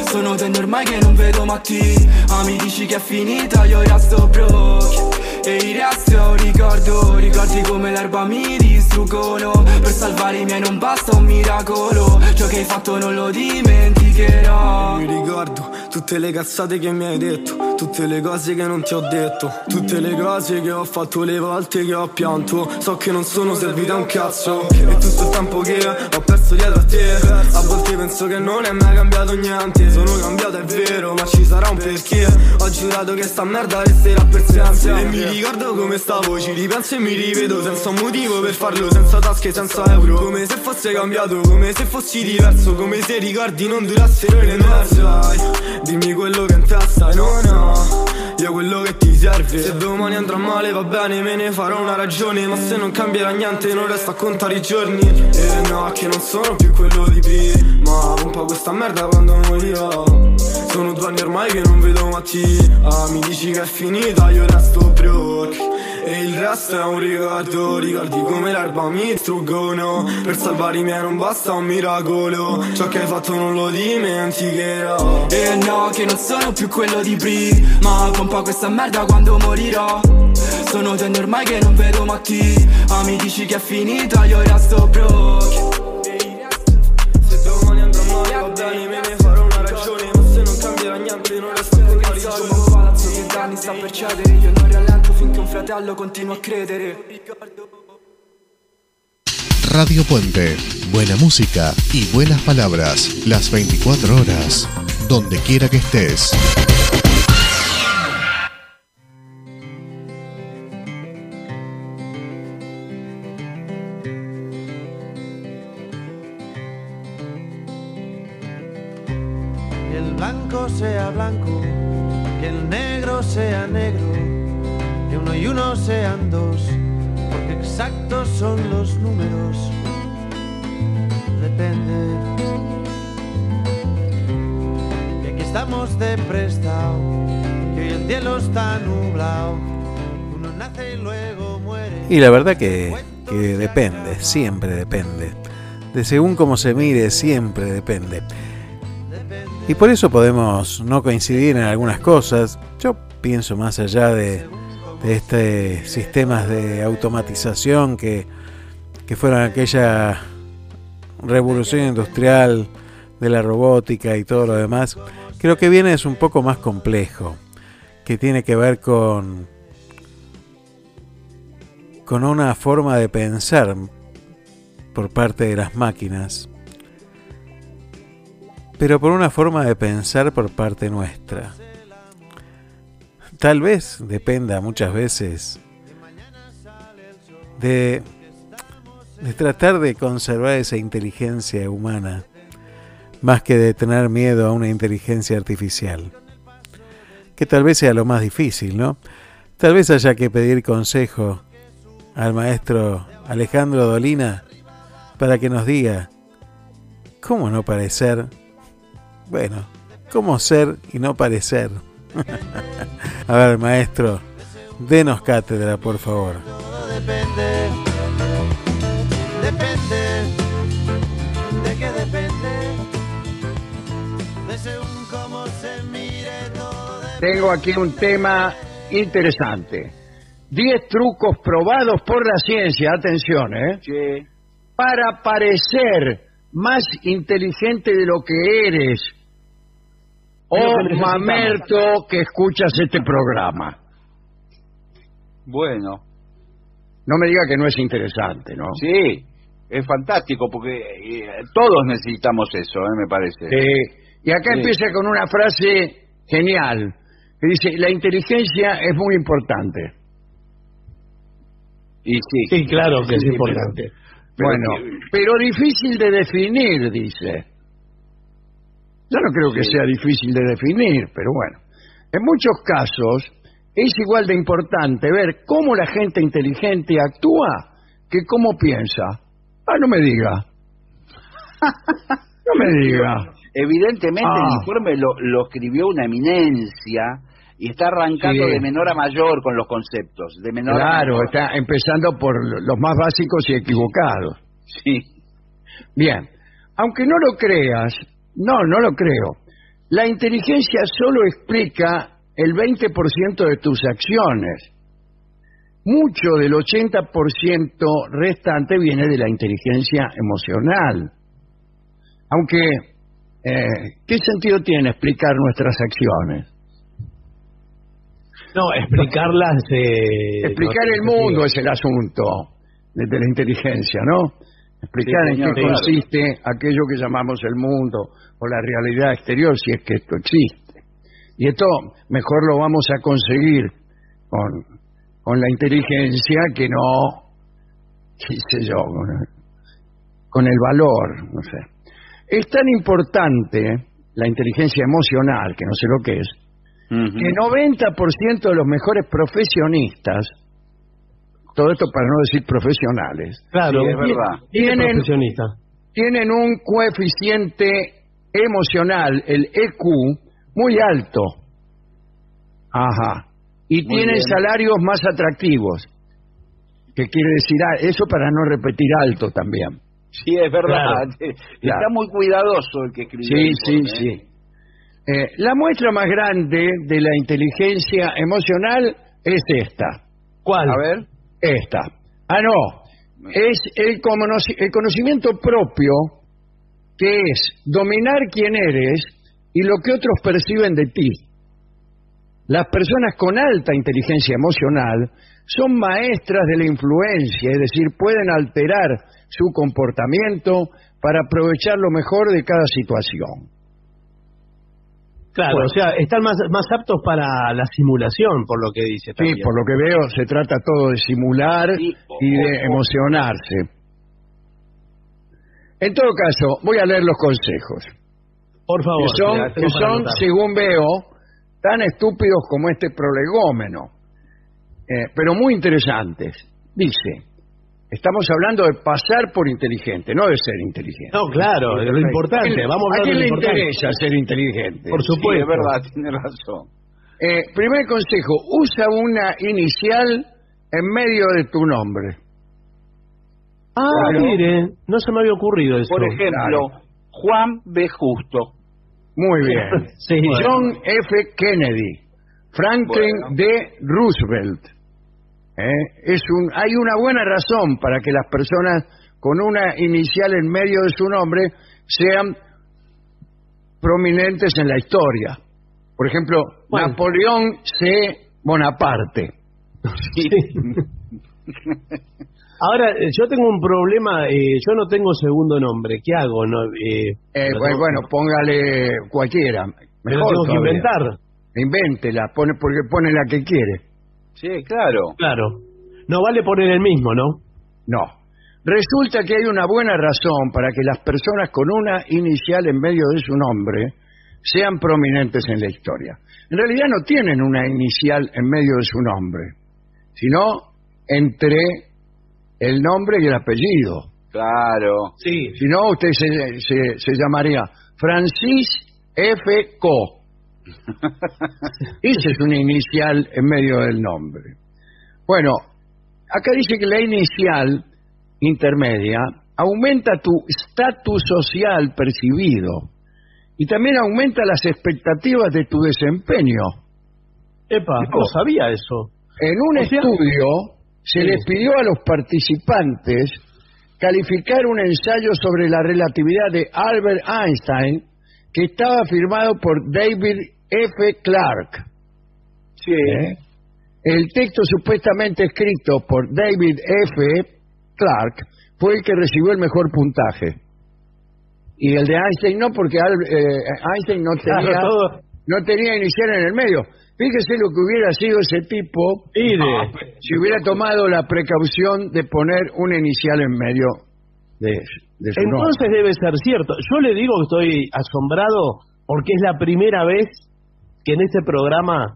Sono tenne ormai che non vedo Matti. Ah mi dici che è finita io resto broke e il resto è un ricordo Ricordi come l'erba mi distruggono. Per salvare i miei non basta un miracolo. Ciò che hai fatto non lo dimenticherò. Mi ricordo tutte le cazzate che mi hai detto Tutte le cose che non ti ho detto Tutte le cose che ho fatto le volte che ho pianto. So che non sono servita un cazzo. E tutto il tempo che ho perso dietro a te. A volte penso che non è mai cambiato niente. Sono cambiato è vero ma ci sarà un perché. Ho giurato che sta merda resterà per sempre. E mi ricordo come stavo, ci ripenso e mi rivedo Senza un motivo per farlo, senza tasche, senza euro. Come se fosse cambiato, come se fossi diverso Come se ricordi non durassero le mezze Dimmi quello che in testa non ho Io quello che ti serve. Se domani andrà male va bene, me ne farò una ragione Ma se non cambierà niente non resta a contare i giorni. E no, che non sono più quello di prima. Pompa questa merda quando morirò sono due anni ormai che non vedo Matti. Ah, mi dici che è finita, io resto broke E il resto è un ricordo Ricordi come l'erba mi distruggono. Per salvare i miei non basta un miracolo. Ciò che hai fatto non lo dimenticherò. E no, che non sono più quello di prima Pompa questa merda quando morirò. Sono tenne ormai che non vedo Matti Ah, dici che è finita, io resto broke sta per cedere Io non un Radio Puente, buena música y buenas palabras, las 24 horas, donde quiera que estés. Y sean dos, porque exactos son los números. Depende. Y aquí estamos de prestado, que hoy el cielo está nublado. Uno nace y luego muere. Y la verdad que, que depende, siempre depende. De según cómo se mire, siempre depende. Y por eso podemos no coincidir en algunas cosas. Yo pienso más allá de, de este sistemas de automatización que, que fueron aquella revolución industrial de la robótica y todo lo demás. Creo que viene es un poco más complejo, que tiene que ver con con una forma de pensar por parte de las máquinas pero por una forma de pensar por parte nuestra. Tal vez dependa muchas veces de, tratar de conservar esa inteligencia humana, más que de tener miedo a una inteligencia artificial, que tal vez sea lo más difícil, ¿no? Tal vez haya que pedir consejo al maestro Alejandro Dolina para que nos diga cómo no parecer, bueno, cómo ser y no parecer. (laughs) A ver, maestro, denos cátedra, por favor. Depende, depende, de qué depende, de según cómo se mire todo. Tengo aquí un tema interesante. 10 trucos probados por la ciencia, atención, ¿eh? Para parecer más inteligente de lo que eres. Es lo O que necesitamos. mamerto que escuchas este programa. Bueno, No me diga que no es interesante, ¿no? sí, es fantástico porque eh, todos necesitamos eso, ¿eh? me parece. Sí. Y acá Sí. empieza con una frase genial, que dice, la inteligencia es muy importante. Y sí. Sí, claro que es importante. Pero bueno, pero difícil de definir, dice. Yo no creo que Sí. sea difícil de definir, pero bueno. En muchos casos es igual de importante ver cómo la gente inteligente actúa que cómo piensa. Ah, no me diga. (laughs) No me diga. Evidentemente Ah. el informe lo, lo escribió una eminencia y está arrancando Sí. de menor a mayor con los conceptos. De menor a Claro, mayor. está empezando por los más básicos y equivocados. Sí. Bien, aunque no lo creas, no, no lo creo. La inteligencia solo explica el 20% de tus acciones. Mucho del 80% restante viene de la inteligencia emocional. Aunque, eh, ¿qué sentido tiene explicar nuestras acciones? No, explicarlas. eh, Explicar no el mundo es el asunto de, de la inteligencia, ¿no? Explicar Sí, en qué claro. consiste aquello que llamamos el mundo o la realidad exterior, si es que esto existe. Y esto mejor lo vamos a conseguir con, con la inteligencia que no, qué sé yo, con, el valor, no sé. Es tan importante la inteligencia emocional, que no sé lo que es, Ujú. que 90% de los mejores profesionistas, todo esto para no decir profesionales, Claro, Sí, es verdad. Tiene Tienen- profesionista. tienen un coeficiente emocional, el EQ, muy alto. Ajá. Y Muy tienen bien. salarios más atractivos. ¿Qué quiere decir? Ah, Eso para no repetir alto también. Sí, es verdad. Claro. (laughs) Está muy cuidadoso el que escribió. Sí, sí, informe, sí. ¿eh? Eh, la muestra más grande de la inteligencia emocional es esta. ¿Cuál? A ver. Esta. Ah, no. Es el, el conocimiento propio, que es dominar quién eres y lo que otros perciben de ti. Las personas con alta inteligencia emocional son maestras de la influencia, es decir, pueden alterar su comportamiento para aprovechar lo mejor de cada situación. Claro, Bueno. o sea, están más, más aptos para la simulación, por lo que dice. Sí, también. por lo que veo, se trata todo de simular Sí, y de o- o- emocionarse. En todo caso, voy a leer los consejos, Por favor. que son, mira, que son, según veo, tan estúpidos como este prolegómeno, eh, pero muy interesantes. Dice, estamos hablando de pasar por inteligente, no de ser inteligente. No, claro, de lo importante. Vamos a ¿A hablar quién de le lo importante. interesa ser inteligente? Por Sí, supuesto. es verdad, (laughs) tiene razón. Eh, primer consejo, usa una inicial en medio de tu nombre. Ah, Claro. mire, no se me había ocurrido eso. Por ejemplo, Juan B. Justo. Muy bien. (laughs) Sí. John F. Kennedy, Franklin Bueno. D. Roosevelt. ¿Eh? Es un, hay una buena razón para que las personas con una inicial en medio de su nombre sean prominentes en la historia. Por ejemplo. Napoleón C. Bonaparte. (laughs) Ahora, eh, yo tengo un problema, eh, yo no tengo segundo nombre, ¿qué hago? No, eh, Eh, lo bueno, bueno, póngale cualquiera. Mejor tengo que inventar. Invéntela, pone, porque pone la que quiere. Sí, claro. Claro. No vale poner el mismo, ¿no? No. Resulta que hay una buena razón para que las personas con una inicial en medio de su nombre sean prominentes en la historia. En realidad no tienen una inicial en medio de su nombre, sino entre el nombre y el apellido. Claro. Sí. Si no, usted se, se- se llamaría Francis F. Co. (laughs) Esa es una inicial en medio del nombre. Bueno, acá dice que la inicial intermedia aumenta tu estatus social percibido y también aumenta las expectativas de tu desempeño. Epa, no sabía eso. En un O sea- estudio se Sí. les pidió a los participantes calificar un ensayo sobre la relatividad de Albert Einstein que estaba firmado por David F. Clark. ¿Eh? El texto supuestamente escrito por David F. Clark fue el que recibió el mejor puntaje. Y el de Einstein no, porque eh, Einstein no Claro, tenía, todo. no tenía inicial en el medio. Fíjese lo que hubiera sido ese tipo si hubiera tomado la precaución de poner una inicial en medio de, de su Entonces debe ser cierto. Yo le digo que estoy asombrado porque es la primera vez que en este programa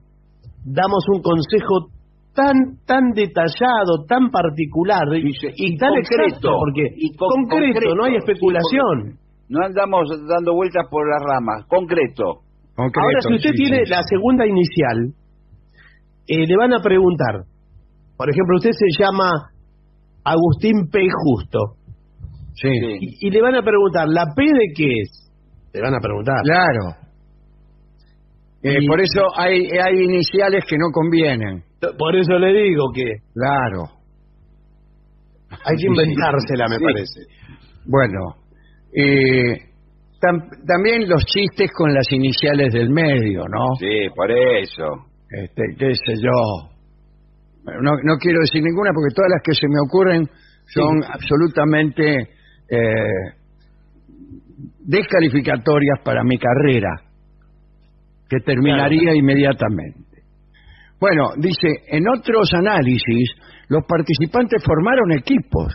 damos un consejo tan tan detallado, tan particular y, y tan concreto. exacto, porque Y con- concreto, concreto, no hay sí, especulación. No andamos dando vueltas por las ramas. Concreto. Ahora, si usted tiene la segunda inicial, eh, le van a preguntar, por ejemplo, usted se llama Agustín P. Justo. Sí. Y, y le van a preguntar, ¿la P de qué es? Le van a preguntar. Claro. Eh, Y- por eso hay, hay iniciales que no convienen. Por eso le digo que Claro. hay que (laughs) inventársela, me Sí. parece. Bueno, eh, tam- también los chistes con las iniciales del medio, ¿no? Sí, por eso. Este, qué sé yo. No, no quiero decir ninguna porque todas las que se me ocurren son absolutamente eh, descalificatorias para mi carrera, que terminaría inmediatamente. Bueno, dice, en otros análisis, los participantes formaron equipos.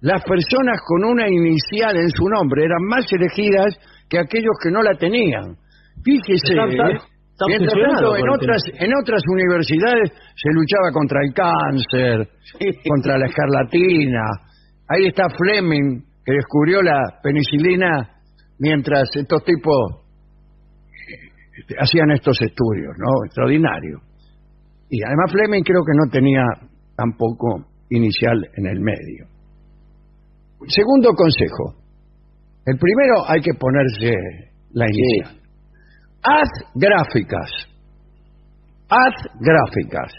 Las personas con una inicial en su nombre eran más elegidas que aquellos que no la tenían. Fíjese, Está- está- ¿eh? está mientras tanto, en otras, en otras universidades se luchaba contra el cáncer, contra la escarlatina. Ahí está Fleming, que descubrió la penicilina mientras estos tipos eh, hacían estos estudios, ¿no? Extraordinario. Y además Fleming creo que no tenía tampoco inicial en el medio. Segundo consejo. El primero hay que ponerse la inicial. Haz gráficas. Haz gráficas.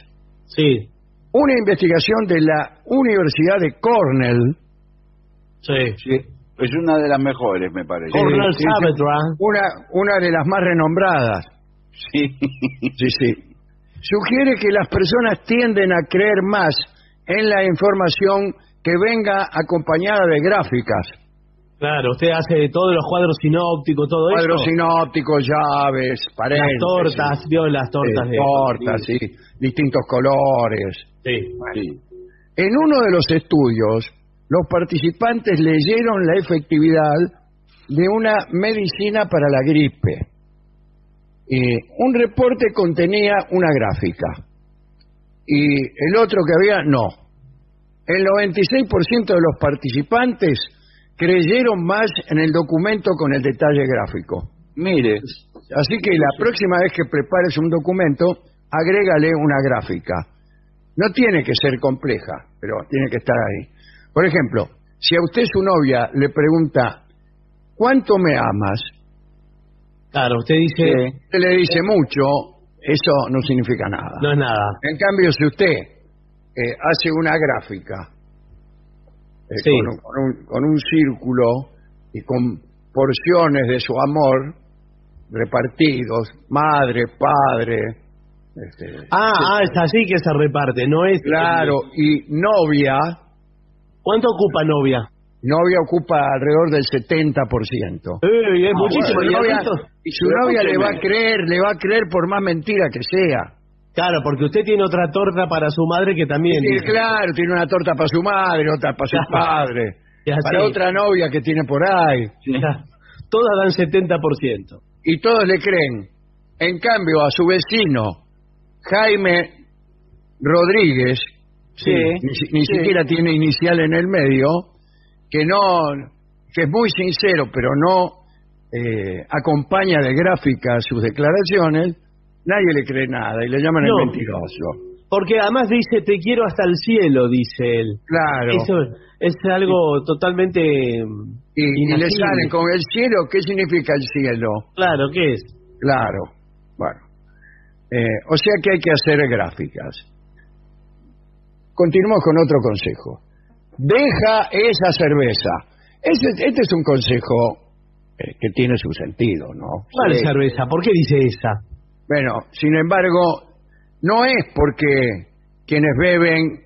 Sí. Una investigación de la Universidad de Cornell. Sí. Es una de las mejores, me parece. Cornell Sí, sí. Una, una de las más renombradas. Sí. Sí, sí. Sugiere que las personas tienden a creer más en la información que venga acompañada de gráficas. Claro, usted hace todos los cuadros sinópticos, todo Cuadros eso. sinópticos, llaves, paredes. Las tortas, vio las tortas de... tortas, sí. Distintos colores. Sí. En uno de los estudios, los participantes leyeron la efectividad de una medicina para la gripe. Eh, un reporte contenía una gráfica y el otro que había no. El 96% de los participantes creyeron más en el documento con el detalle gráfico. Mire. Así que la próxima vez que prepares un documento, agrégale una gráfica. No tiene que ser compleja, pero tiene que estar ahí. Por ejemplo, si a usted su novia le pregunta, ¿cuánto me amas? Claro, usted dice... Usted le dice mucho, eso no significa nada. No es nada. En cambio, si usted eh, hace una gráfica eh, Sí. con, un, con un- con un círculo y con porciones de su amor repartidos, madre, padre, este, Ah, ah, es así que se reparte, no es... claro, y novia, ¿Cuánto ocupa novia? novia ocupa alrededor del 70%. Eh, es Ah, muchísimo. bueno, ¿y novia- esto? y su Pero novia le va a creer, le va a creer por más mentira que sea. Claro, porque usted tiene otra torta para su madre que también... Sí, dice. claro, tiene una torta para su madre, otra para su padre, (laughs) para otra novia que tiene por ahí. Todas dan 70%. y todos le creen. En cambio, a su vecino, Jaime Rodríguez, Sí, ni, si- ni sí. siquiera tiene inicial en el medio, que no, que es muy sincero, pero no eh, acompaña de gráfica sus declaraciones, nadie le cree nada y le llaman No. el mentiroso. Porque además dice, te quiero hasta el cielo, dice él. Claro. Eso es algo totalmente... Y, y le salen con el cielo, ¿qué significa el cielo? Claro, ¿qué es? Claro. Eh, o sea que hay que hacer gráficas. Continuamos con otro consejo. Deja esa cerveza. Este, este es un consejo eh, que tiene su sentido, ¿no? ¿Cuál Sí. cerveza? ¿Por qué dice esa? Bueno, sin embargo, no es porque quienes beben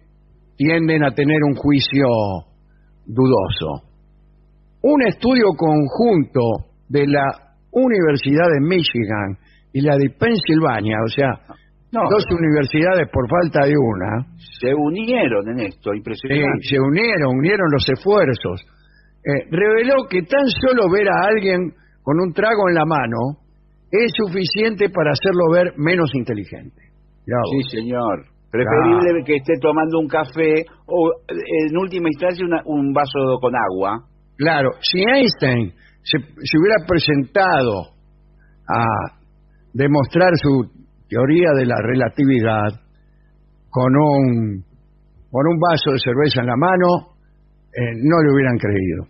tienden a tener un juicio dudoso. Un estudio conjunto de la Universidad de Michigan y la de Pensilvania, o sea, dos universidades por falta de una, Se unieron en esto, eh, impresionante. se unieron, unieron los esfuerzos, eh, reveló que tan solo ver a alguien con un trago en la mano es suficiente para hacerlo ver menos inteligente. Sí, señor. Preferible que esté tomando un café o, en última instancia, una- un vaso con agua. Claro, si Einstein se, se hubiera presentado a demostrar su teoría de la relatividad con un, con un vaso de cerveza en la mano, eh, no le hubieran creído.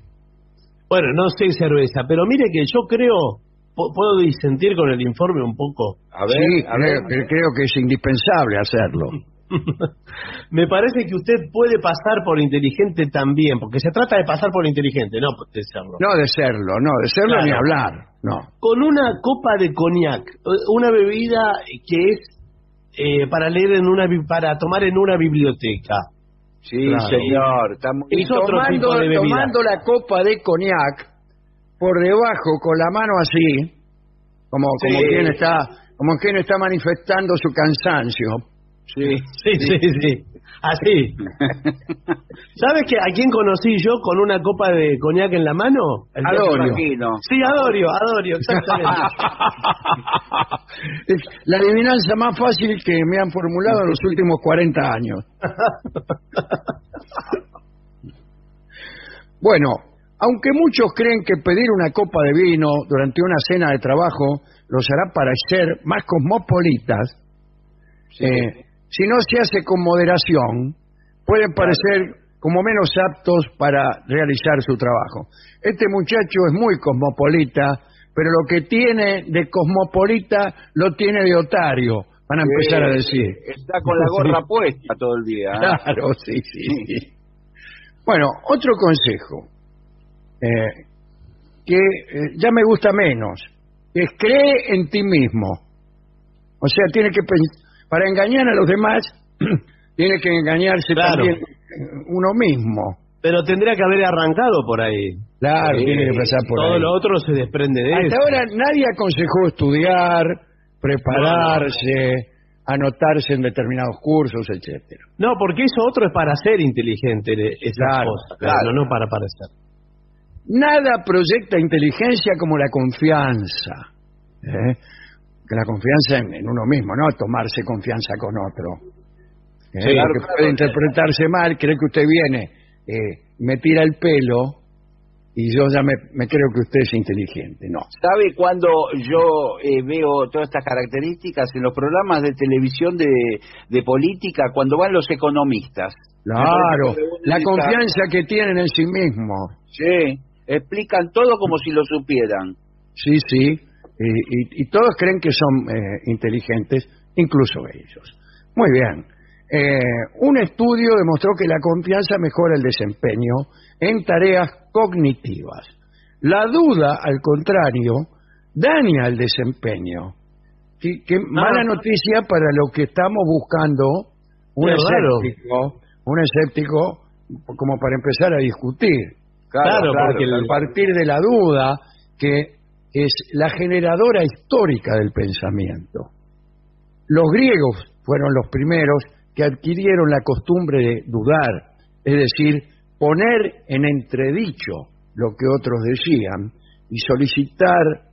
Bueno, no sé cerveza, pero mire que yo creo, puedo disentir con el informe un poco. A sí, creo, que- creo que es indispensable hacerlo. (laughs) (laughs) Me parece que usted puede pasar por inteligente también, porque se trata de pasar por inteligente, no de serlo. No de serlo, no, de serlo Claro. ni hablar, no. Con una copa de coñac, una bebida que es eh, para leer en una para tomar en una biblioteca. Sí, Claro. señor. Y tomando, tomando la copa de coñac por debajo con la mano así, como, Sí. como quien está como quien está manifestando su cansancio. Sí, Sí, sí, sí. Así. (laughs) ¿Sabes que a quién conocí yo con una copa de coñac en la mano? El Adorio. Sí, Adorio, Adorio, exactamente. (laughs) Es la adivinanza más fácil que me han formulado en los últimos 40 años. (laughs) Bueno, aunque muchos creen que pedir una copa de vino durante una cena de trabajo los hará parecer más cosmopolitas, eh, si no se hace con moderación, pueden parecer como menos aptos para realizar su trabajo. Este muchacho es muy cosmopolita, pero lo que tiene de cosmopolita lo tiene de otario, van a empezar a decir. Está con la gorra (laughs) puesta todo el día. ¿eh? Claro, sí, sí, sí. Bueno, otro consejo, eh, que eh, ya me gusta menos, es cree en ti mismo. O sea, tiene que pen- para engañar a los demás, (clears throat) tiene que engañarse Claro. también uno mismo. Pero tendría que haber arrancado por ahí. Claro, tiene que pasar por Todo ahí. lo otro se desprende de Hasta eso. ahora nadie aconsejó estudiar, prepararse, anotarse en determinados cursos, etcétera. No, porque eso otro es para ser inteligente, esas Claro, cosas, claro. no, no para parecer. Nada proyecta inteligencia como la confianza. ¿eh? Que la confianza en, en uno mismo, no tomarse confianza con otro. ¿eh? Claro, claro. puede interpretarse mal, cree que usted viene, eh, me tira el pelo y yo ya me, me creo que usted es inteligente. No. ¿Sabe cuando yo eh, veo todas estas características en los programas de televisión de, de política, cuando van los economistas? Claro, que la confianza que tienen en sí mismos. Sí, explican todo como si lo supieran. Sí, sí. Y, y- y todos creen que son eh, inteligentes, incluso ellos. Muy bien. Eh, un estudio demostró que la confianza mejora el desempeño en tareas cognitivas. La duda, al contrario, daña el desempeño. Qué, qué mala noticia para lo que estamos buscando un escéptico, un escéptico como para empezar a discutir. Claro, porque el- a partir de la duda, que es la generadora histórica del pensamiento. Los griegos fueron los primeros que adquirieron la costumbre de dudar, es decir, poner en entredicho lo que otros decían y solicitar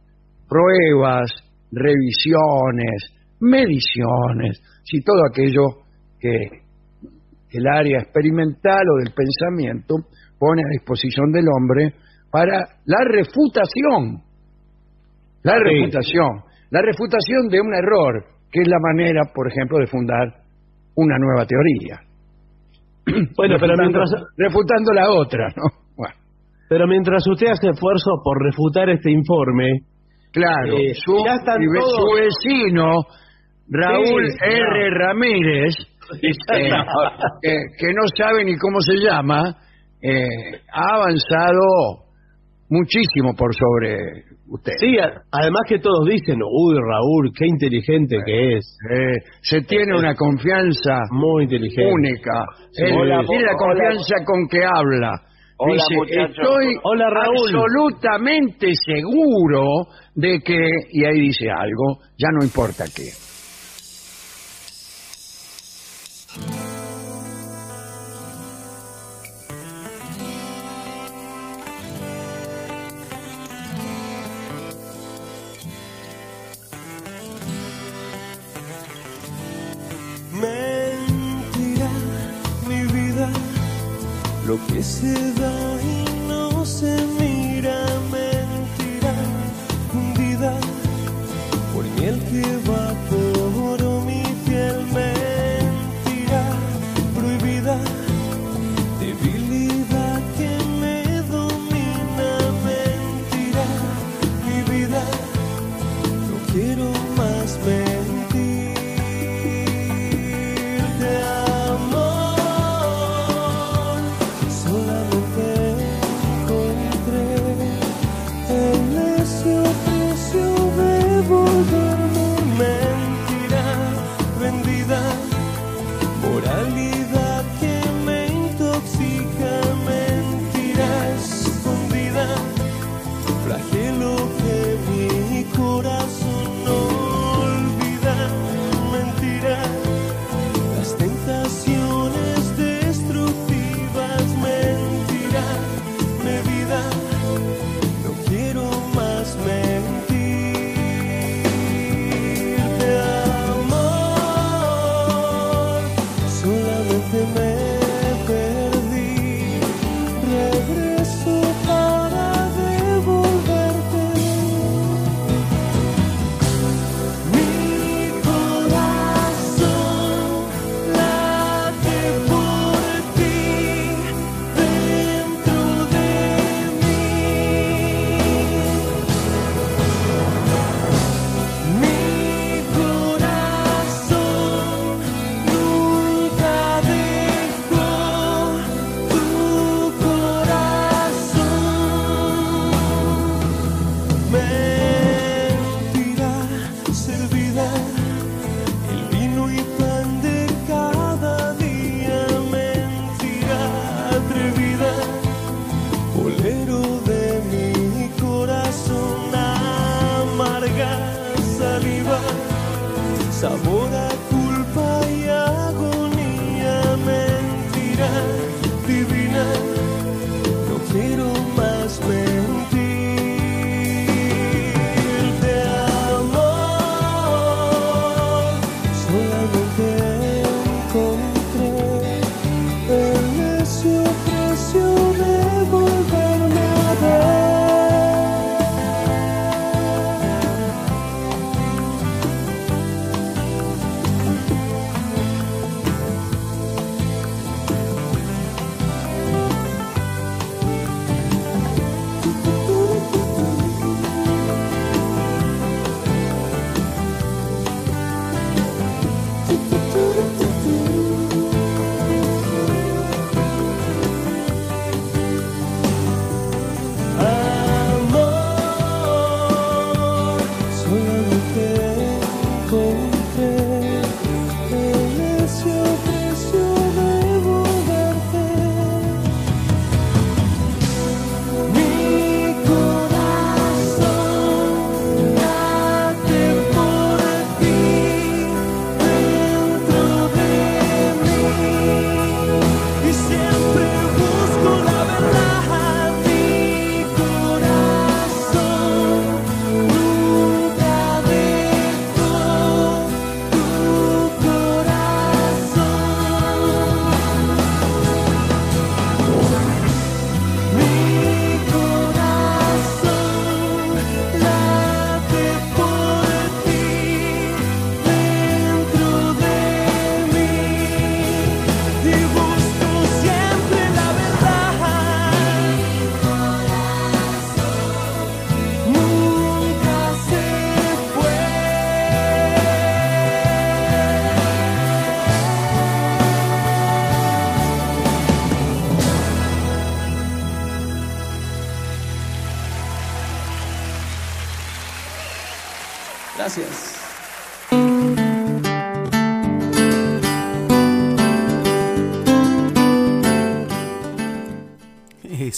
pruebas, revisiones, mediciones, y todo aquello que el área experimental o del pensamiento pone a disposición del hombre para la refutación. La refutación. La refutación de un error, que es la manera, por ejemplo, de fundar una nueva teoría. (clears throat) Bueno, pero refutando, mientras, refutando la otra, ¿no? (laughs) Bueno, pero mientras usted hace esfuerzo por refutar este informe, claro. Eh, su, ya están y ve- todos- su vecino, Raúl Sí, R. no. Ramírez, (laughs) eh, que, que no sabe ni cómo se llama, eh, ha avanzado muchísimo por sobre usted. sí, a- además que todos dicen, uy, Raúl, qué inteligente que es. Eh, se tiene una confianza Muy inteligente. única. Tiene la hola. confianza con que habla. Hola, Dice, estoy Hola, Raúl. absolutamente seguro de que, y ahí dice algo, ya no importa qué. Lo que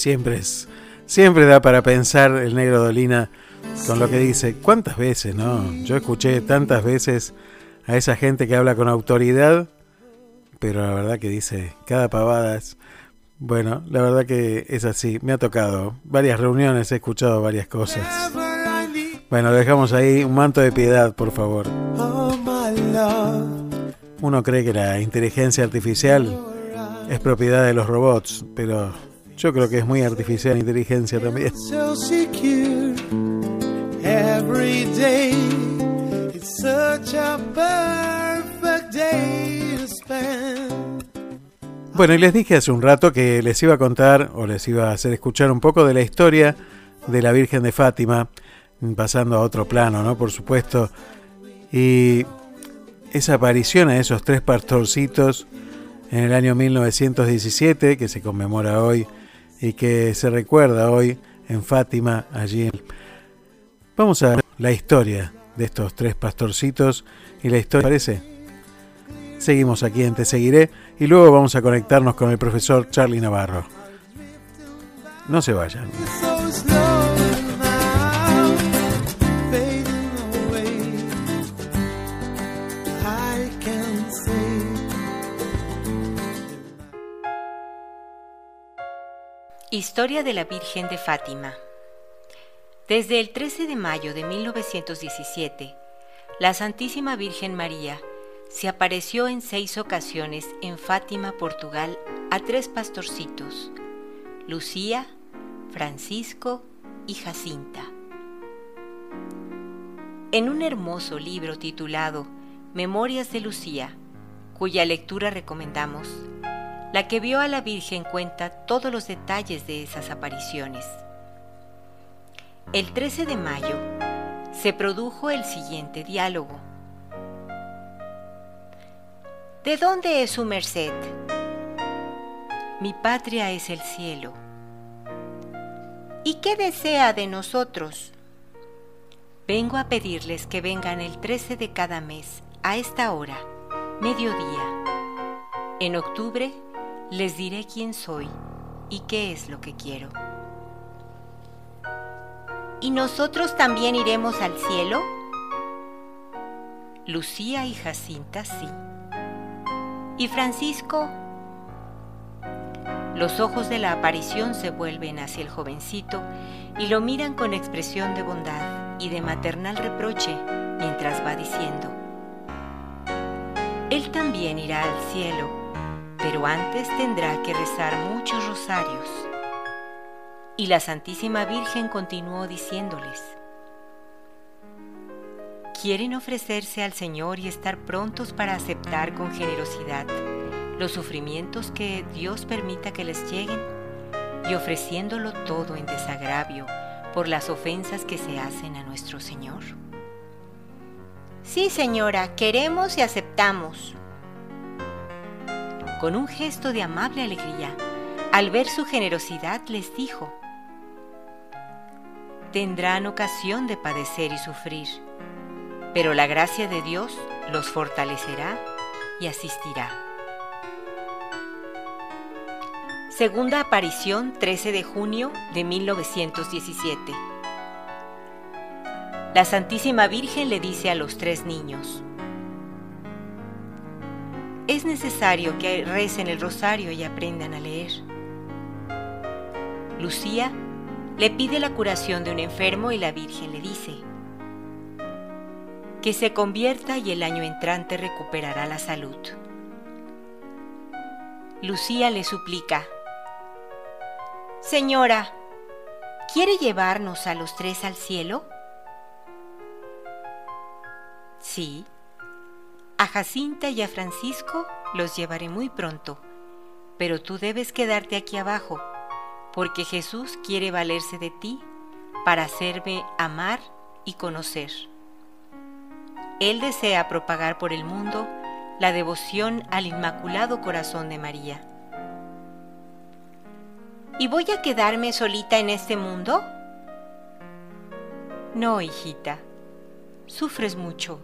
siempre es, siempre da para pensar el negro Dolina con lo que dice. ¿Cuántas veces, no? Yo escuché tantas veces a esa gente que habla con autoridad, pero la verdad que dice cada pavada es... Bueno, la verdad que es así. Me ha tocado varias reuniones, he escuchado varias cosas. Bueno, dejamos ahí un manto de piedad, por favor. Uno cree que la inteligencia artificial es propiedad de los robots, pero yo creo que es muy artificial la inteligencia también. so secure every day. It's such a perfect day to spend. Bueno, y les dije hace un rato que les iba a contar o les iba a hacer escuchar un poco de la historia de la Virgen de Fátima, pasando a otro plano, ¿no? Por supuesto. Y esa aparición a esos tres pastorcitos en el año 1917, que se conmemora hoy y que se recuerda hoy en Fátima, allí. Vamos a ver la historia de estos tres pastorcitos y la historia, ¿parece? Seguimos aquí en Te Seguiré y luego vamos a conectarnos con el profesor Charlie Navarro. No se vayan. Historia de la Virgen de Fátima. Desde el 13 de mayo de 1917, la Santísima Virgen María se apareció en seis ocasiones en Fátima, Portugal, a tres pastorcitos, Lucía, Francisco y Jacinta. En un hermoso libro titulado Memorias de Lucía, cuya lectura recomendamos, la que vio a la Virgen cuenta todos los detalles de esas apariciones. El 13 de mayo se produjo el siguiente diálogo. ¿De dónde es su merced? Mi patria es el cielo. ¿Y qué desea de nosotros? Vengo a pedirles que vengan el 13 de cada mes, a esta hora, mediodía. En octubre les diré quién soy y qué es lo que quiero. ¿Y nosotros también iremos al cielo? Lucía y Jacinta sí. ¿Y Francisco? Los ojos de la aparición se vuelven hacia el jovencito y lo miran con expresión de bondad y de maternal reproche mientras va diciendo, Él también irá al cielo, pero antes tendrá que rezar muchos rosarios. Y la Santísima Virgen continuó diciéndoles, ¿Quieren ofrecerse al Señor y estar prontos para aceptar con generosidad los sufrimientos que Dios permita que les lleguen y ofreciéndolo todo en desagravio por las ofensas que se hacen a nuestro Señor? Sí, señora, queremos y aceptamos. Con un gesto de amable alegría, al ver su generosidad, les dijo, tendrán ocasión de padecer y sufrir, pero la gracia de Dios los fortalecerá y asistirá. Segunda aparición 13 de junio de 1917. La Santísima Virgen le dice a los tres niños, es necesario que recen el rosario y aprendan a leer. Lucía le pide la curación de un enfermo y la Virgen le dice que se convierta y el año entrante recuperará la salud. Lucía le suplica, Señora, ¿quiere llevarnos a los tres al cielo? Sí. A Jacinta y a Francisco los llevaré muy pronto, pero tú debes quedarte aquí abajo, porque Jesús quiere valerse de ti para hacerme amar y conocer. Él desea propagar por el mundo la devoción al Inmaculado Corazón de María. ¿Y voy a quedarme solita en este mundo? No, hijita. sufres mucho,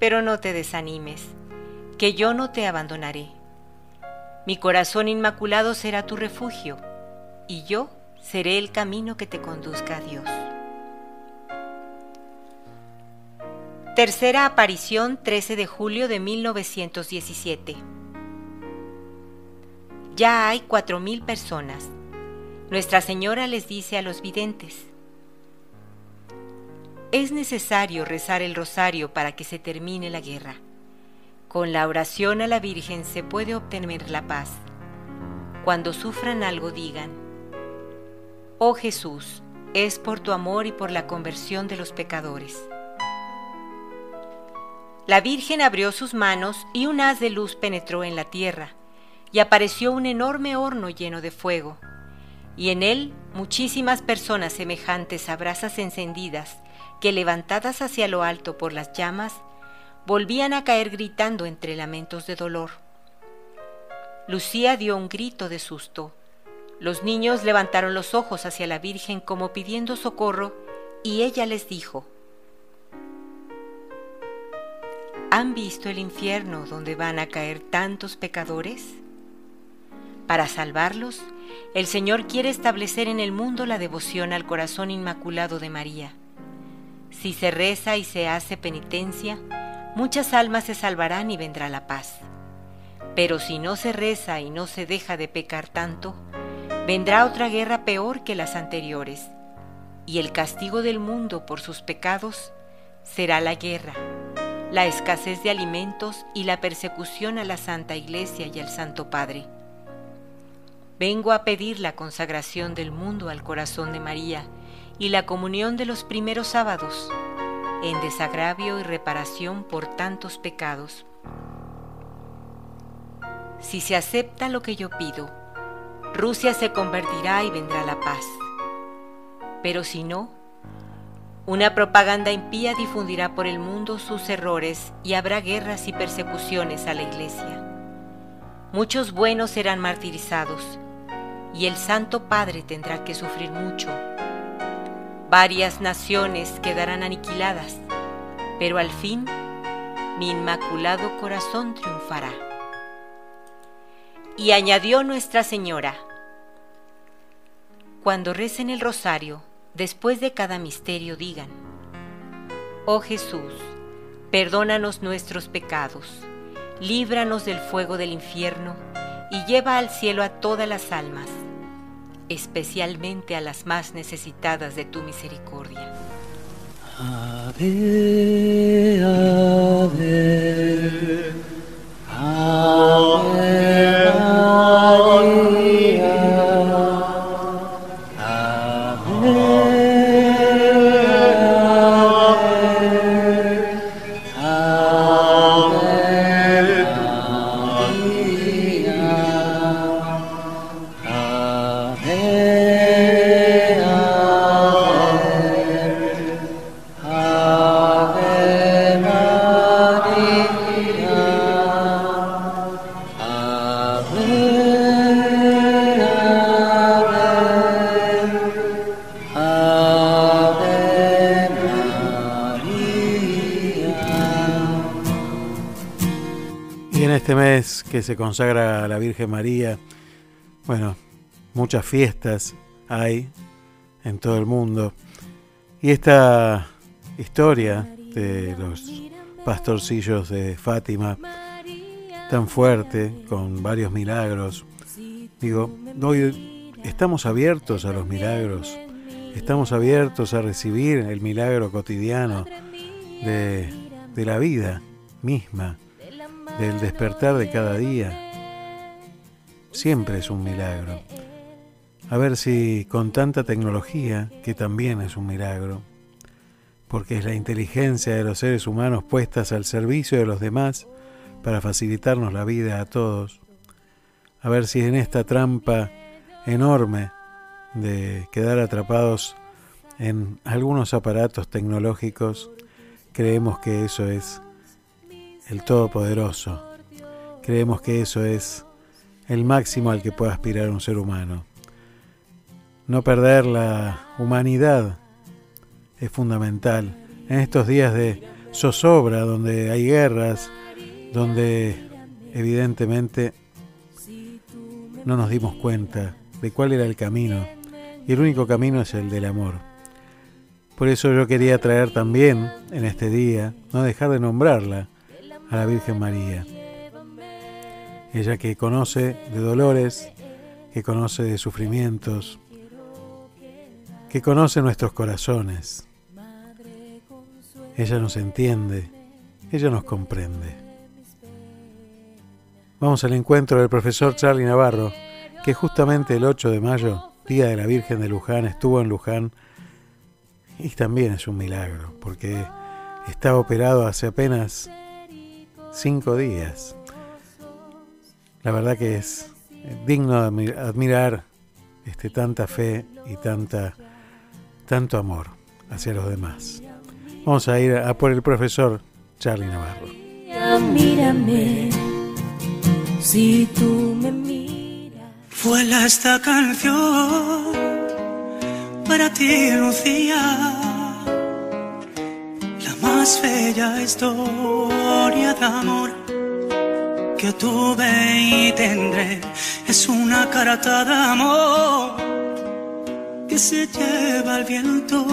pero no te desanimes, que yo no te abandonaré. Mi corazón inmaculado será tu refugio, y yo seré el camino que te conduzca a Dios. Tercera aparición 13 de julio de 1917. Ya hay cuatro mil personas. Nuestra Señora les dice a los videntes, es necesario rezar el rosario para que se termine la guerra. Con la oración a la Virgen se puede obtener la paz. Cuando sufran algo digan, Oh Jesús, es por tu amor y por la conversión de los pecadores. La Virgen abrió sus manos y un haz de luz penetró en la tierra, y apareció un enorme horno lleno de fuego, y en él muchísimas personas semejantes a brasas encendidas, que levantadas hacia lo alto por las llamas, volvían a caer gritando entre lamentos de dolor. Lucía dio un grito de susto. Los niños levantaron los ojos hacia la Virgen como pidiendo socorro, y ella les dijo, ¿Han visto el infierno donde van a caer tantos pecadores? Para salvarlos, el Señor quiere establecer en el mundo la devoción al corazón inmaculado de María. Si se reza y se hace penitencia, muchas almas se salvarán y vendrá la paz. Pero si no se reza y no se deja de pecar tanto, vendrá otra guerra peor que las anteriores, y el castigo del mundo por sus pecados será la guerra la escasez de alimentos y la persecución a la Santa Iglesia y al Santo Padre. Vengo a pedir la consagración del mundo al corazón de María y la comunión de los primeros sábados, en desagravio y reparación por tantos pecados. Si se acepta lo que yo pido, Rusia se convertirá y vendrá la paz. Pero si no, una propaganda impía difundirá por el mundo sus errores y habrá guerras y persecuciones a la iglesia. Muchos buenos serán martirizados y el Santo Padre tendrá que sufrir mucho. Varias naciones quedarán aniquiladas, pero al fin mi inmaculado corazón triunfará. Y añadió Nuestra Señora, cuando recen el rosario, después de cada misterio digan, Oh Jesús, perdónanos nuestros pecados, líbranos del fuego del infierno y lleva al cielo a todas las almas, especialmente a las más necesitadas de tu misericordia. Ave, ave, se consagra a la Virgen María, bueno, muchas fiestas hay en todo el mundo. Y esta historia de los pastorcillos de Fátima, tan fuerte, con varios milagros, digo, hoy estamos abiertos a los milagros, estamos abiertos a recibir el milagro cotidiano de la vida misma, del despertar de cada día. Siempre es un milagro. A ver si con tanta tecnología, que también es un milagro, porque es la inteligencia de los seres humanos puestas al servicio de los demás para facilitarnos la vida a todos, a ver si en esta trampa enorme de quedar atrapados en algunos aparatos tecnológicos, creemos que eso es el Todopoderoso, creemos que eso es el máximo al que puede aspirar un ser humano. No perder la humanidad es fundamental en estos días de zozobra, donde hay guerras, donde evidentemente no nos dimos cuenta de cuál era el camino, y el único camino es el del amor. Por eso yo quería traer también en este día, no dejar de nombrarla, a la Virgen María. Ella que conoce de dolores, que conoce de sufrimientos, que conoce nuestros corazones. Ella nos entiende, ella nos comprende. Vamos al encuentro del profesor Charlie Navarro, que justamente el 8 de mayo, Día de la Virgen de Luján, estuvo en Luján y también es un milagro, porque estaba operado hace apenas cinco días. La verdad que es digno de admirar este, tanta fe y tanta, tanto amor hacia los demás. Vamos a ir a por el profesor Charlie Navarro. Mírame, si tú me miras. Vuela esta canción para ti, Lucía. Más bella historia de amor que tuve y tendré es una carta de amor que se lleva el viento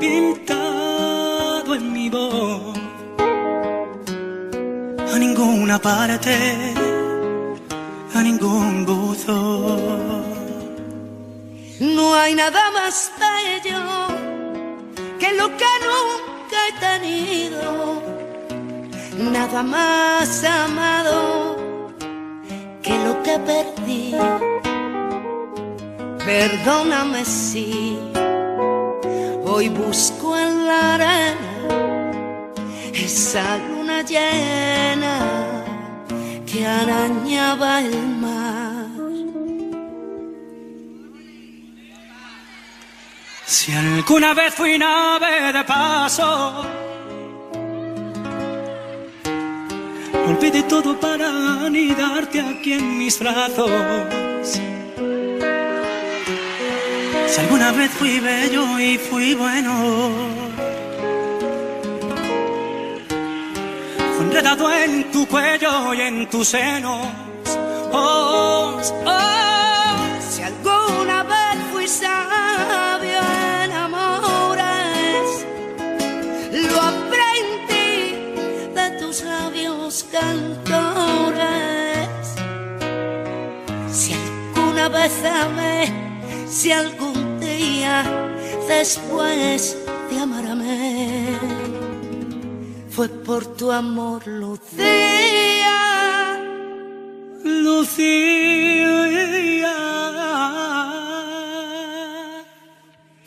pintado en mi voz. A ninguna parte, a ningún buzo. No hay nada más bello que lo que nunca nada más amado que lo que perdí. Perdóname si hoy busco en la arena esa luna llena que arañaba el mar. Si alguna vez fui nave de paso, olvidé todo para anidarte aquí en mis brazos. Si alguna vez fui bello y fui bueno, fue enredado en tu cuello y en tus senos. Oh, oh, si algún día después de amarme, fue por tu amor, Lucía. Lucía.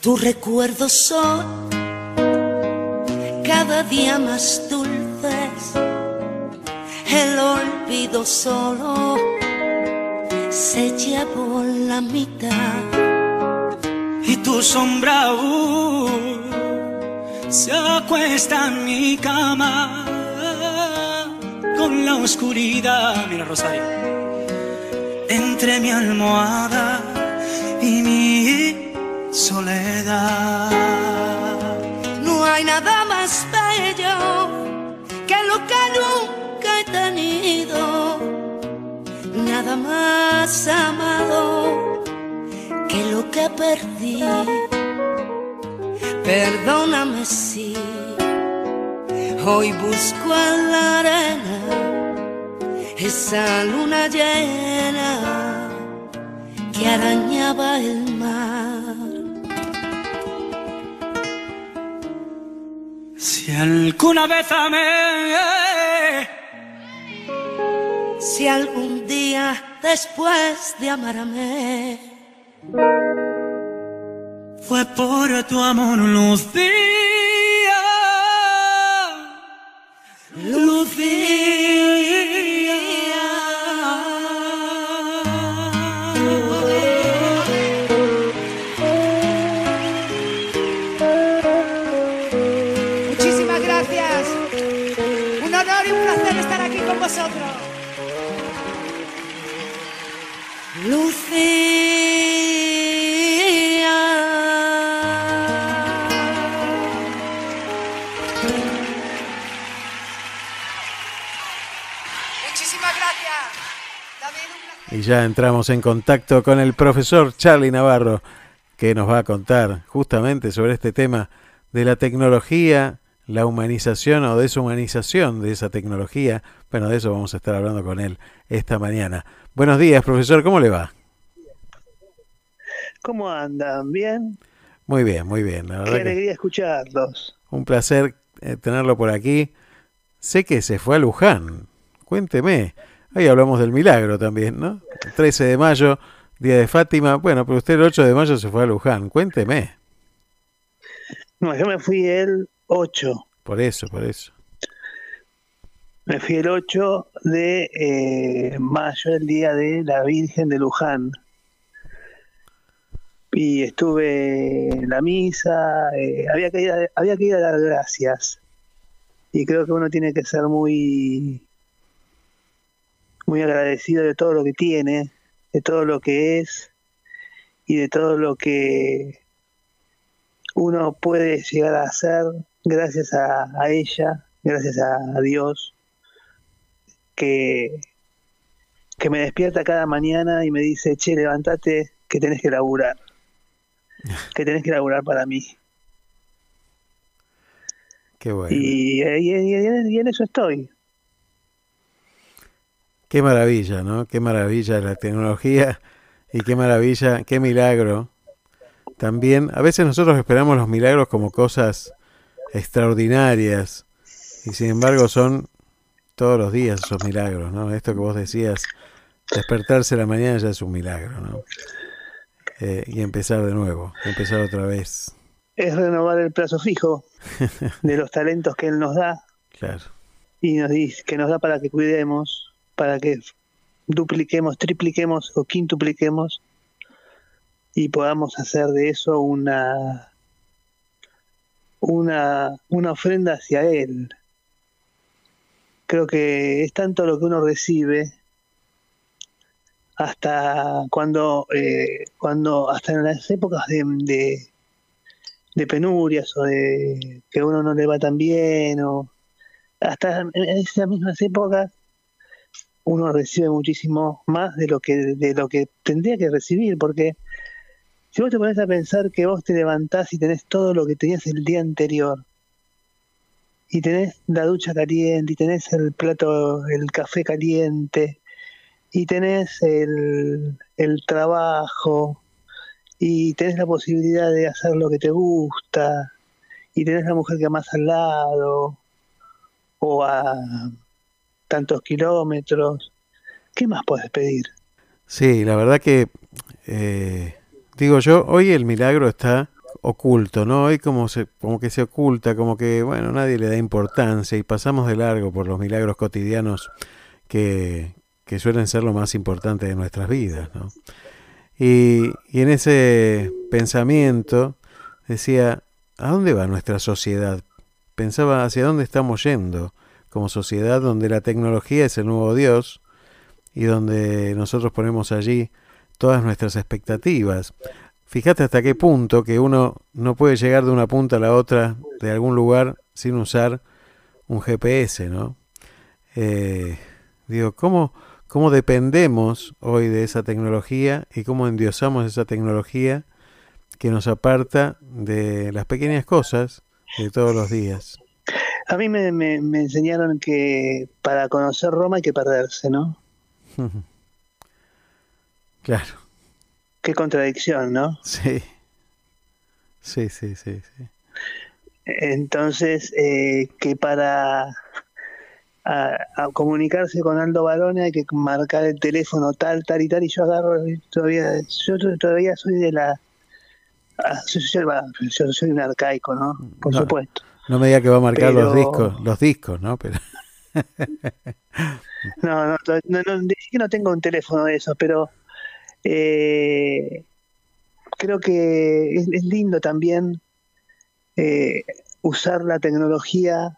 Tus recuerdos son cada día más dulces. El olvido solo se llevó la mitad. y tu sombra aún se acuesta en mi cama con la oscuridad, mira Rosario, entre mi almohada y mi soledad. No hay nada más bello que lo que nunca he tenido, nada más amado que lo que perdí. Perdóname si hoy busco en la arena esa luna llena que arañaba el mar. Si alguna vez amé, Si algún día después de amarme fue por tu amor, Lucía. Muchísimas Y ya entramos en contacto con el profesor Charlie Navarro, que nos va a contar justamente sobre este tema de la tecnología, la humanización o deshumanización de esa tecnología. Bueno, de eso vamos a estar hablando con él esta mañana. Buenos días, profesor, ¿cómo le va? ¿Cómo andan? ¿Bien? Muy bien, muy bien. La Qué alegría escucharlos. Un placer eh, tenerlo por aquí. Sé que se fue a Luján. Cuénteme. Ahí hablamos del milagro también, ¿no? 13 de mayo, día de Fátima. Bueno, pero usted el 8 de mayo se fue a Luján. Cuénteme. No, yo me fui el 8. Por eso, por eso. Me fui el 8 de eh, mayo, el día de la Virgen de Luján. Y estuve en la misa, eh, había, que ir a, había que ir a dar gracias. Y creo que uno tiene que ser muy, muy agradecido de todo lo que tiene, de todo lo que es y de todo lo que uno puede llegar a hacer gracias a, a ella, gracias a, Dios, que, que me despierta cada mañana y me dice, che, levántate que tenés que laburar, (laughs) que tenés que laburar para mí. Qué bueno. Y, y- y- y en eso estoy. Qué maravilla, ¿no? Qué maravilla la tecnología y qué maravilla, qué milagro. También, a veces nosotros esperamos los milagros como cosas extraordinarias y sin embargo son todos los días esos milagros, ¿no? Esto que vos decías, despertarse a la mañana ya es un milagro, ¿no? Eh, y empezar de nuevo, empezar otra vez. Es renovar el plazo fijo (laughs) de los talentos que Él nos da Claro. y nos dice que nos da para que cuidemos, para que dupliquemos, tripliquemos o quintupliquemos y podamos hacer de eso una una, una ofrenda hacia él. Creo que es tanto lo que uno recibe hasta cuando eh, cuando hasta en las épocas de, de, penurias o de que uno no le va tan bien o hasta en esas mismas épocas uno recibe muchísimo más de lo que de lo que tendría que recibir porque si vos te pones a pensar que vos te levantás y tenés todo lo que tenías el día anterior y tenés la ducha caliente y tenés el plato el café caliente y tenés el, el trabajo y tenés la posibilidad de hacer lo que te gusta y tenés la mujer que amás al lado o a tantos kilómetros, ¿qué más puedes pedir? Sí, la verdad que, eh, digo yo, hoy el milagro está oculto, ¿no? Hoy como, se, como que se oculta, como que, bueno, nadie le da importancia y pasamos de largo por los milagros cotidianos que, que suelen ser lo más importante de nuestras vidas, ¿no? Y, y en ese pensamiento decía, ¿a dónde va nuestra sociedad? Pensaba hacia dónde estamos yendo como sociedad donde la tecnología es el nuevo Dios y donde nosotros ponemos allí todas nuestras expectativas. Fíjate hasta qué punto que uno no puede llegar de una punta a la otra de algún lugar sin usar un GPS, ¿no? Eh, digo, ¿cómo, ¿cómo dependemos hoy de esa tecnología y cómo endiosamos esa tecnología que nos aparta de las pequeñas cosas de todos los días? A mí me, me, me enseñaron que para conocer Roma hay que perderse, ¿no? (laughs) Claro, Qué contradicción, ¿no? sí. Sí, sí, sí, sí. Entonces, eh, que para a, a comunicarse con Aldo Barone hay que marcar el teléfono tal, tal y tal, y yo agarro, todavía, yo to- todavía soy de la... ah, Yo, yo soy un arcaico, ¿no? Por No, supuesto. No me diga que va a marcar los discos, los discos, ¿no? Pero (laughs) No, no, no, no, no tengo un teléfono de esos, pero eh, creo que es, es lindo también eh, usar la tecnología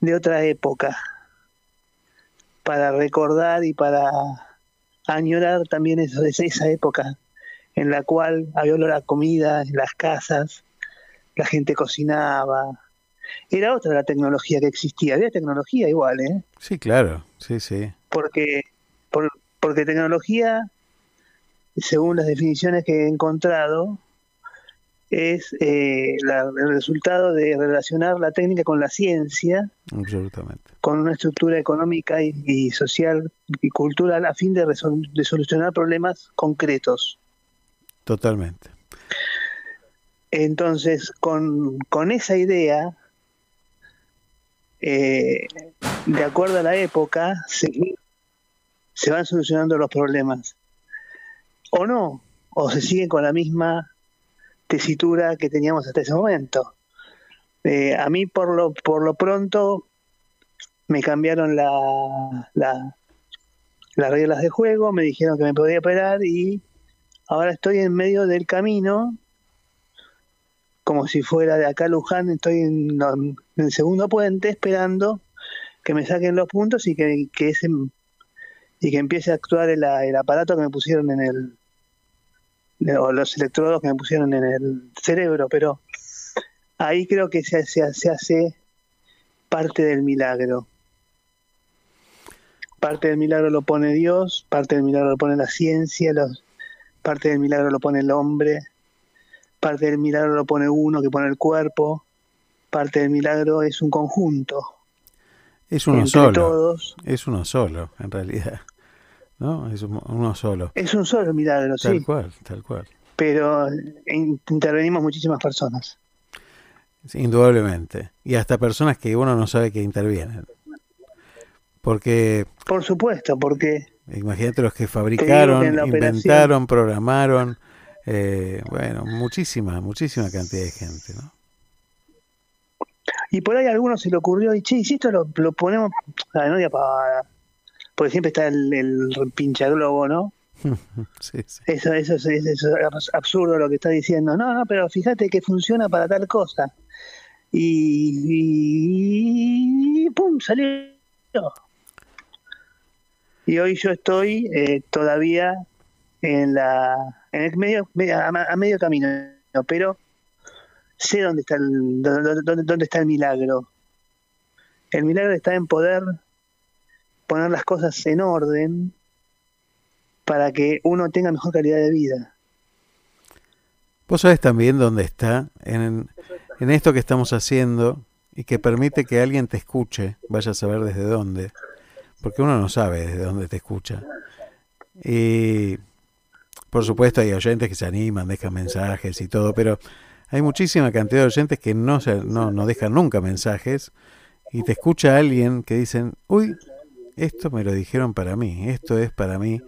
de otra época para recordar y para añorar también eso, esa época en la cual había olor a comida en las casas, la gente cocinaba. Era otra la tecnología que existía, había tecnología igual, ¿eh? sí, claro, sí, sí. porque por- porque tecnología, según las definiciones que he encontrado, es eh, la- el resultado de relacionar la técnica con la ciencia, Absolutamente. con una estructura económica y, y social y cultural a fin de, de solucionar problemas concretos. Totalmente. Entonces, con, con esa idea, eh, de acuerdo a la época, se, van solucionando los problemas. O no, o se siguen con la misma tesitura que teníamos hasta ese momento. Eh, a mí, por lo, por lo pronto, me cambiaron la, la- las reglas de juego, me dijeron que me podía operar y ahora estoy en medio del camino como si fuera de acá Luján, estoy en, el segundo puente esperando que me saquen los puntos y que, que ese y que empiece a actuar el, el aparato que me pusieron en el o los electrodos que me pusieron en el cerebro, pero ahí creo que se, se, se hace parte del milagro. Parte del milagro lo pone Dios, parte del milagro lo pone la ciencia, los, parte del milagro lo pone el hombre, parte del milagro lo pone uno que pone el cuerpo, parte del milagro es un conjunto. Es uno Entre solo. todos. Es uno solo, en realidad. ¿No? Es un- uno solo. Es un solo milagro, Tal sí, cual, tal cual. pero in- intervenimos muchísimas personas. Sí, Indudablemente. Y hasta personas que uno no sabe que intervienen. Porque Por supuesto, porque imagínate los que fabricaron, inventaron, programaron, eh, bueno, muchísima, muchísima cantidad de gente, ¿no? Y por ahí a algunos se le ocurrió, y che, y si esto lo, lo ponemos, ah, no diga pavada, porque siempre está el, el pincha globo, ¿no? (laughs) sí, sí. Eso, eso, es- eso es absurdo lo que está diciendo. No, no, pero fíjate que funciona para tal cosa. Y, y ¡pum! salió. Y hoy yo estoy eh, todavía en la en el medio, a, a medio camino, pero sé dónde está el dónde- dónde está el milagro. El milagro está en poder poner las cosas en orden para que uno tenga mejor calidad de vida. Vos sabés también dónde está, en, en esto que estamos haciendo y que permite que alguien te escuche, vaya a saber desde dónde, porque uno no sabe desde dónde te escucha. Y por supuesto hay oyentes que se animan, dejan mensajes y todo, pero hay muchísima cantidad de oyentes que no, se, no, no dejan nunca mensajes y te escucha alguien que dicen, uy, esto me lo dijeron para mí, esto es para mí.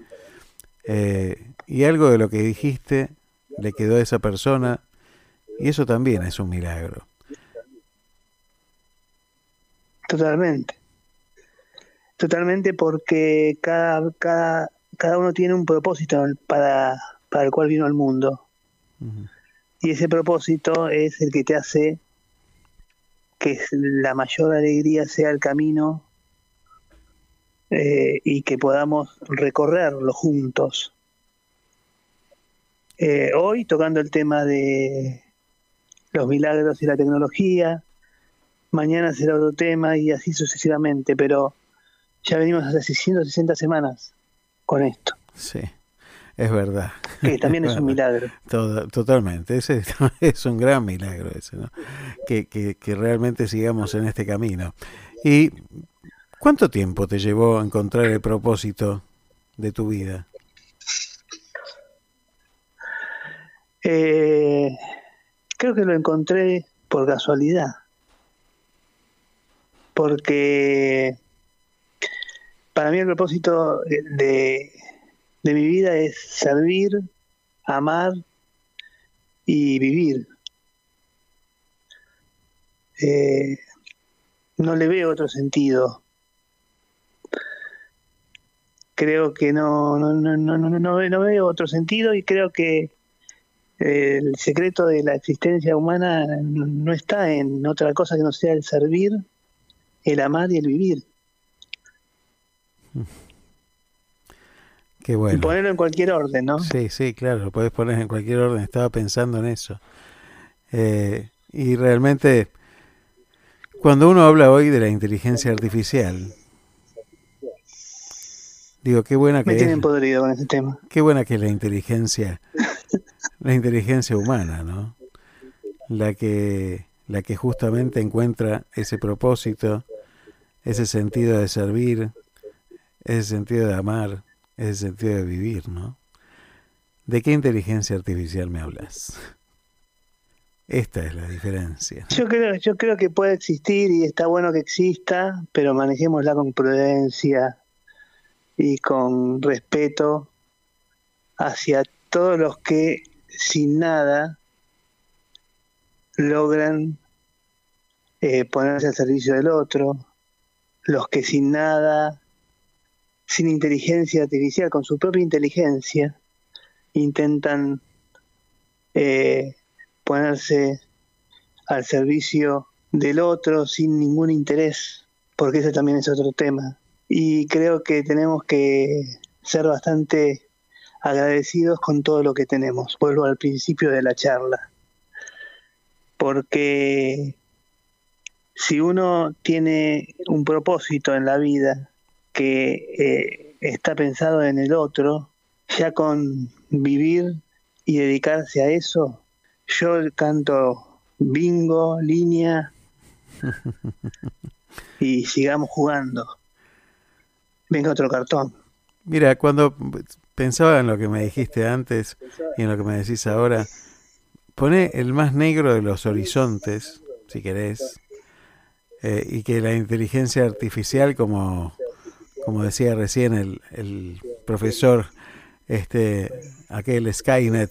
Eh, y algo de lo que dijiste le quedó a esa persona y eso también es un milagro. Totalmente. Totalmente porque cada, cada, cada uno tiene un propósito para, para el cual vino al mundo. Y ese propósito es el que te hace que la mayor alegría sea el camino eh, y que podamos recorrerlo juntos. Eh, hoy tocando el tema de los milagros y la tecnología, mañana será otro tema y así sucesivamente, pero ya venimos hace 160 semanas con esto, Sí, es verdad. que también (laughs) es un milagro. Todo- totalmente, ese (laughs) es un gran milagro ese, ¿no? que, que, que realmente sigamos en este camino. ¿Y cuánto tiempo te llevó a encontrar el propósito de tu vida? Eh, creo que lo encontré por casualidad, porque para mí el propósito de, de mi vida es servir, amar y vivir. Eh, no le veo otro sentido. Creo que no, no, no, no, no, no, no veo otro sentido y creo que el secreto de la existencia humana no está en otra cosa que no sea el servir, el amar y el vivir. (laughs) Qué bueno. Y ponerlo en cualquier orden, ¿no? Sí, sí, claro, lo podés poner en cualquier orden. Estaba pensando en eso. Eh, y realmente, cuando uno habla hoy de la inteligencia artificial, Digo, qué buena que Me es, tienen podrido con ese tema. qué buena que es la inteligencia, (laughs) la inteligencia humana, ¿no? La que, la que justamente encuentra ese propósito, ese sentido de servir, ese sentido de amar, ese sentido de vivir, ¿no? ¿De qué inteligencia artificial me hablas? Esta es la diferencia. Yo creo, yo creo que puede existir y está bueno que exista, pero manejémosla con prudencia y con respeto hacia todos los que sin nada logran eh, ponerse al servicio del otro, los que sin nada, sin inteligencia artificial, con su propia inteligencia, intentan eh, ponerse al servicio del otro sin ningún interés, porque ese también es otro tema. Y creo que tenemos que ser bastante agradecidos con todo lo que tenemos. Vuelvo al principio de la charla. Porque si uno tiene un propósito en la vida que eh, está pensado en el otro, ya con vivir y dedicarse a eso, yo canto bingo, línea (laughs) y sigamos jugando. Venga otro cartón. Mira, cuando pensaba en lo que me dijiste antes y en lo que me decís ahora, pone el más negro de los horizontes, si querés, eh, y que la inteligencia artificial, como, como decía recién el, el profesor, este, aquel Skynet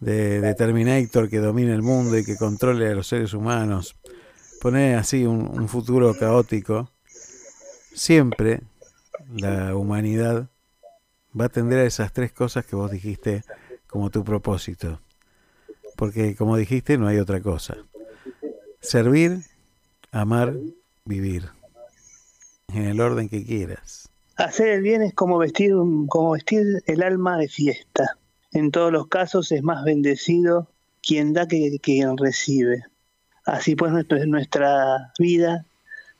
de, Terminator que domine el mundo y que controle a los seres humanos, pone así un, futuro caótico, siempre la humanidad va a atender a esas tres cosas que vos dijiste como tu propósito. Porque como dijiste, no hay otra cosa. Servir, amar, vivir. En el orden que quieras. Hacer el bien es como vestir, como vestir el alma de fiesta. En todos los casos es más bendecido quien da que quien recibe. Así pues nuestra, nuestra vida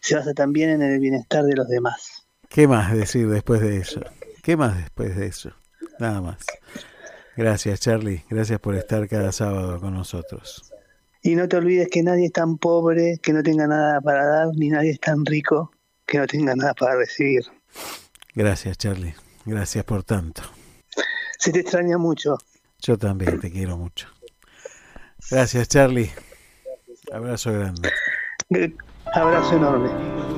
se basa también en el bienestar de los demás. ¿Qué más decir después de eso? ¿Qué más después de eso? Nada más. Gracias, Charlie. Gracias por estar cada sábado con nosotros. Y no te olvides que nadie es tan pobre que no tenga nada para dar, ni nadie es tan rico que no tenga nada para recibir. Gracias, Charlie. Gracias por tanto. Se te extraña mucho. Yo también te quiero mucho. Gracias, Charlie. Abrazo grande. Abrazo enorme.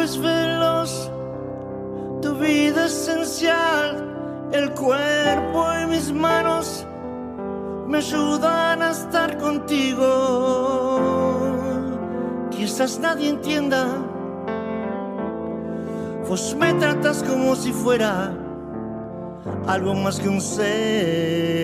Tiempo es veloz, tu vida esencial, el cuerpo y mis manos me ayudan a estar contigo. Quizás nadie entienda, vos me tratas como si fuera algo más que un ser.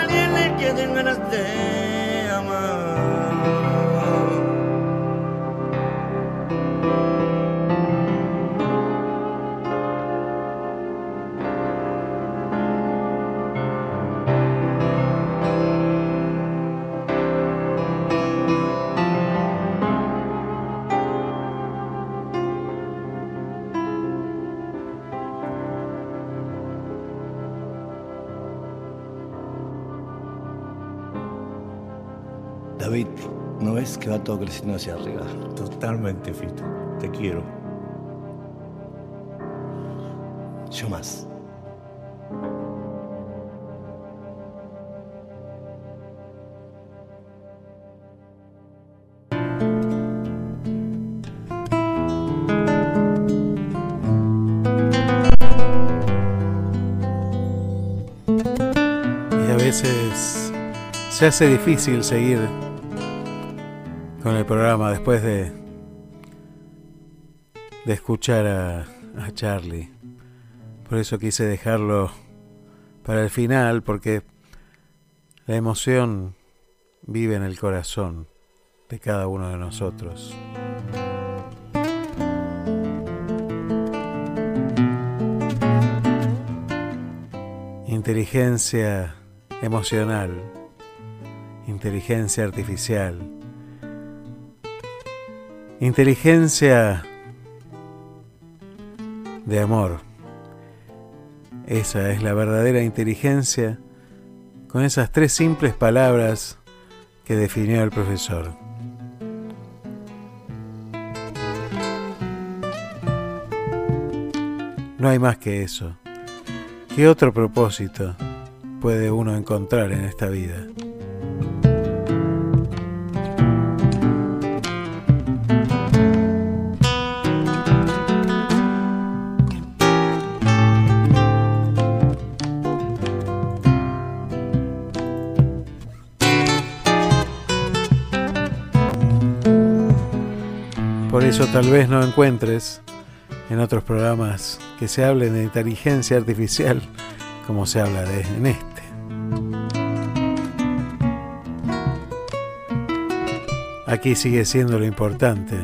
Alguien le queden ganas de amar. Va todo creciendo hacia arriba? Totalmente, Fito. Te quiero. Yo más. Y a veces se hace difícil seguir con el programa después de, de escuchar a, a Charlie. Por eso quise dejarlo para el final, porque la emoción vive en el corazón de cada uno de nosotros. Inteligencia emocional, inteligencia artificial, inteligencia de amor. Esa es la verdadera inteligencia con esas tres simples palabras que definió el profesor. No hay más que eso. ¿Qué otro propósito puede uno encontrar en esta vida? Eso tal vez no encuentres en otros programas que se hable de inteligencia artificial como se habla de en este. Aquí sigue siendo lo importante.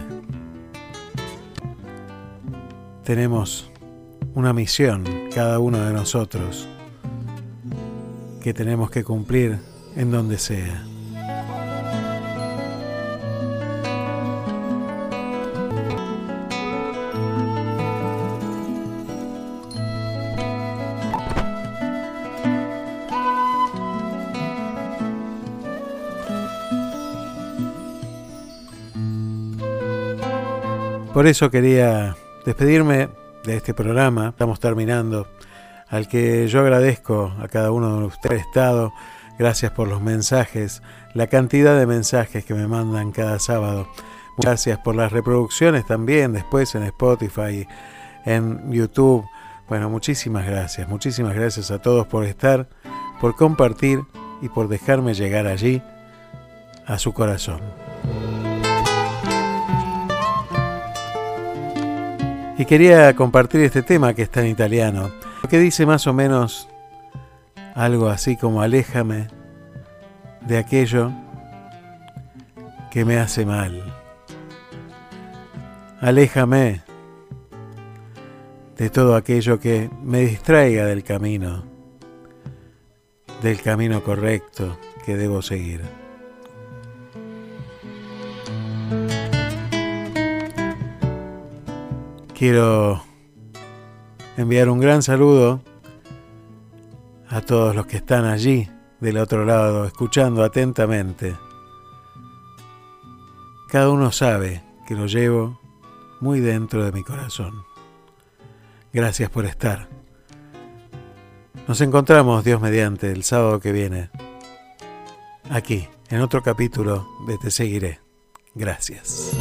Tenemos una misión, cada uno de nosotros, que tenemos que cumplir en donde sea. Por eso quería despedirme de este programa. Estamos terminando. Al que yo agradezco a cada uno de ustedes estado. Gracias por los mensajes, la cantidad de mensajes que me mandan cada sábado. Gracias por las reproducciones también después en Spotify, en YouTube. Bueno, muchísimas gracias. Muchísimas gracias a todos por estar, por compartir y por dejarme llegar allí a su corazón. Y quería compartir este tema que está en italiano, que dice más o menos algo así como aléjame de aquello que me hace mal. Aléjame de todo aquello que me distraiga del camino, del camino correcto que debo seguir. Quiero enviar un gran saludo a todos los que están allí del otro lado, escuchando atentamente. Cada uno sabe que lo llevo muy dentro de mi corazón. Gracias por estar. Nos encontramos, Dios mediante, el sábado que viene, aquí, en otro capítulo de Te Seguiré. Gracias.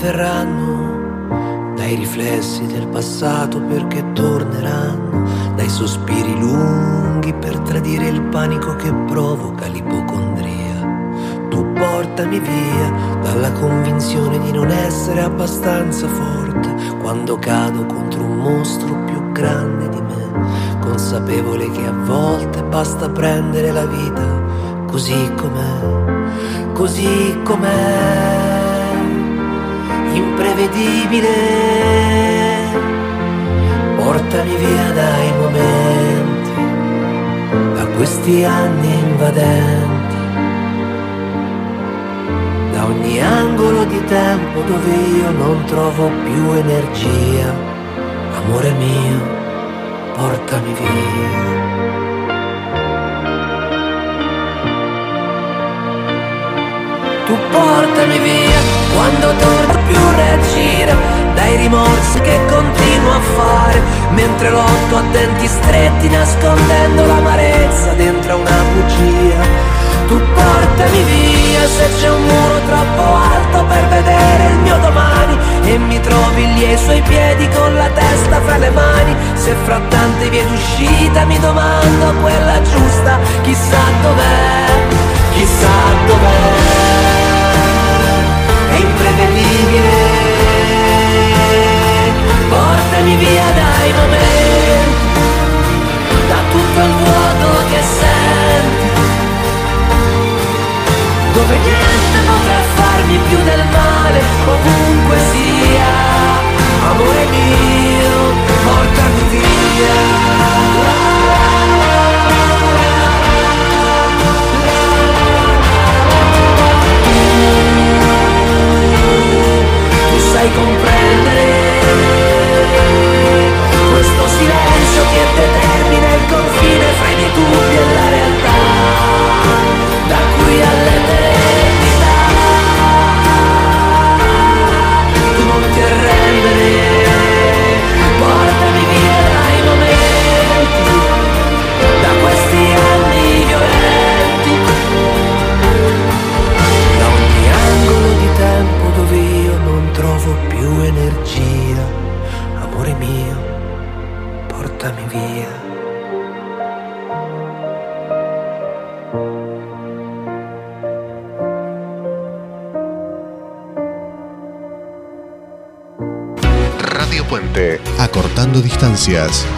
Verranno, dai riflessi del passato perché torneranno, dai sospiri lunghi per tradire il panico che provoca l'ipocondria. Tu portami via dalla convinzione di non essere abbastanza forte quando cado contro un mostro più grande di me, consapevole che a volte basta prendere la vita così com'è, così com'è, imprevedibile. Portami via dai momenti, da questi anni invadenti, da ogni angolo di tempo dove io non trovo più energia. Amore mio, portami via. tu portami via quando torno più reagire dai rimorsi che continuo a fare mentre lotto a denti stretti nascondendo l'amarezza dentro una bugia. Tu portami via se c'è un muro troppo alto per vedere il mio domani e mi trovi lì ai suoi piedi con la testa fra le mani. Se fra tante vie d'uscita mi domando quella giusta chissà dov'è chissà dov'è imprevedibile. Portami via dai momenti, da tutto il vuoto che senti, dove niente potrà farmi più del male, ovunque sia. Amore mio, portami via. Comprendere questo silenzio che determina Radio Puente. Acortando distancias.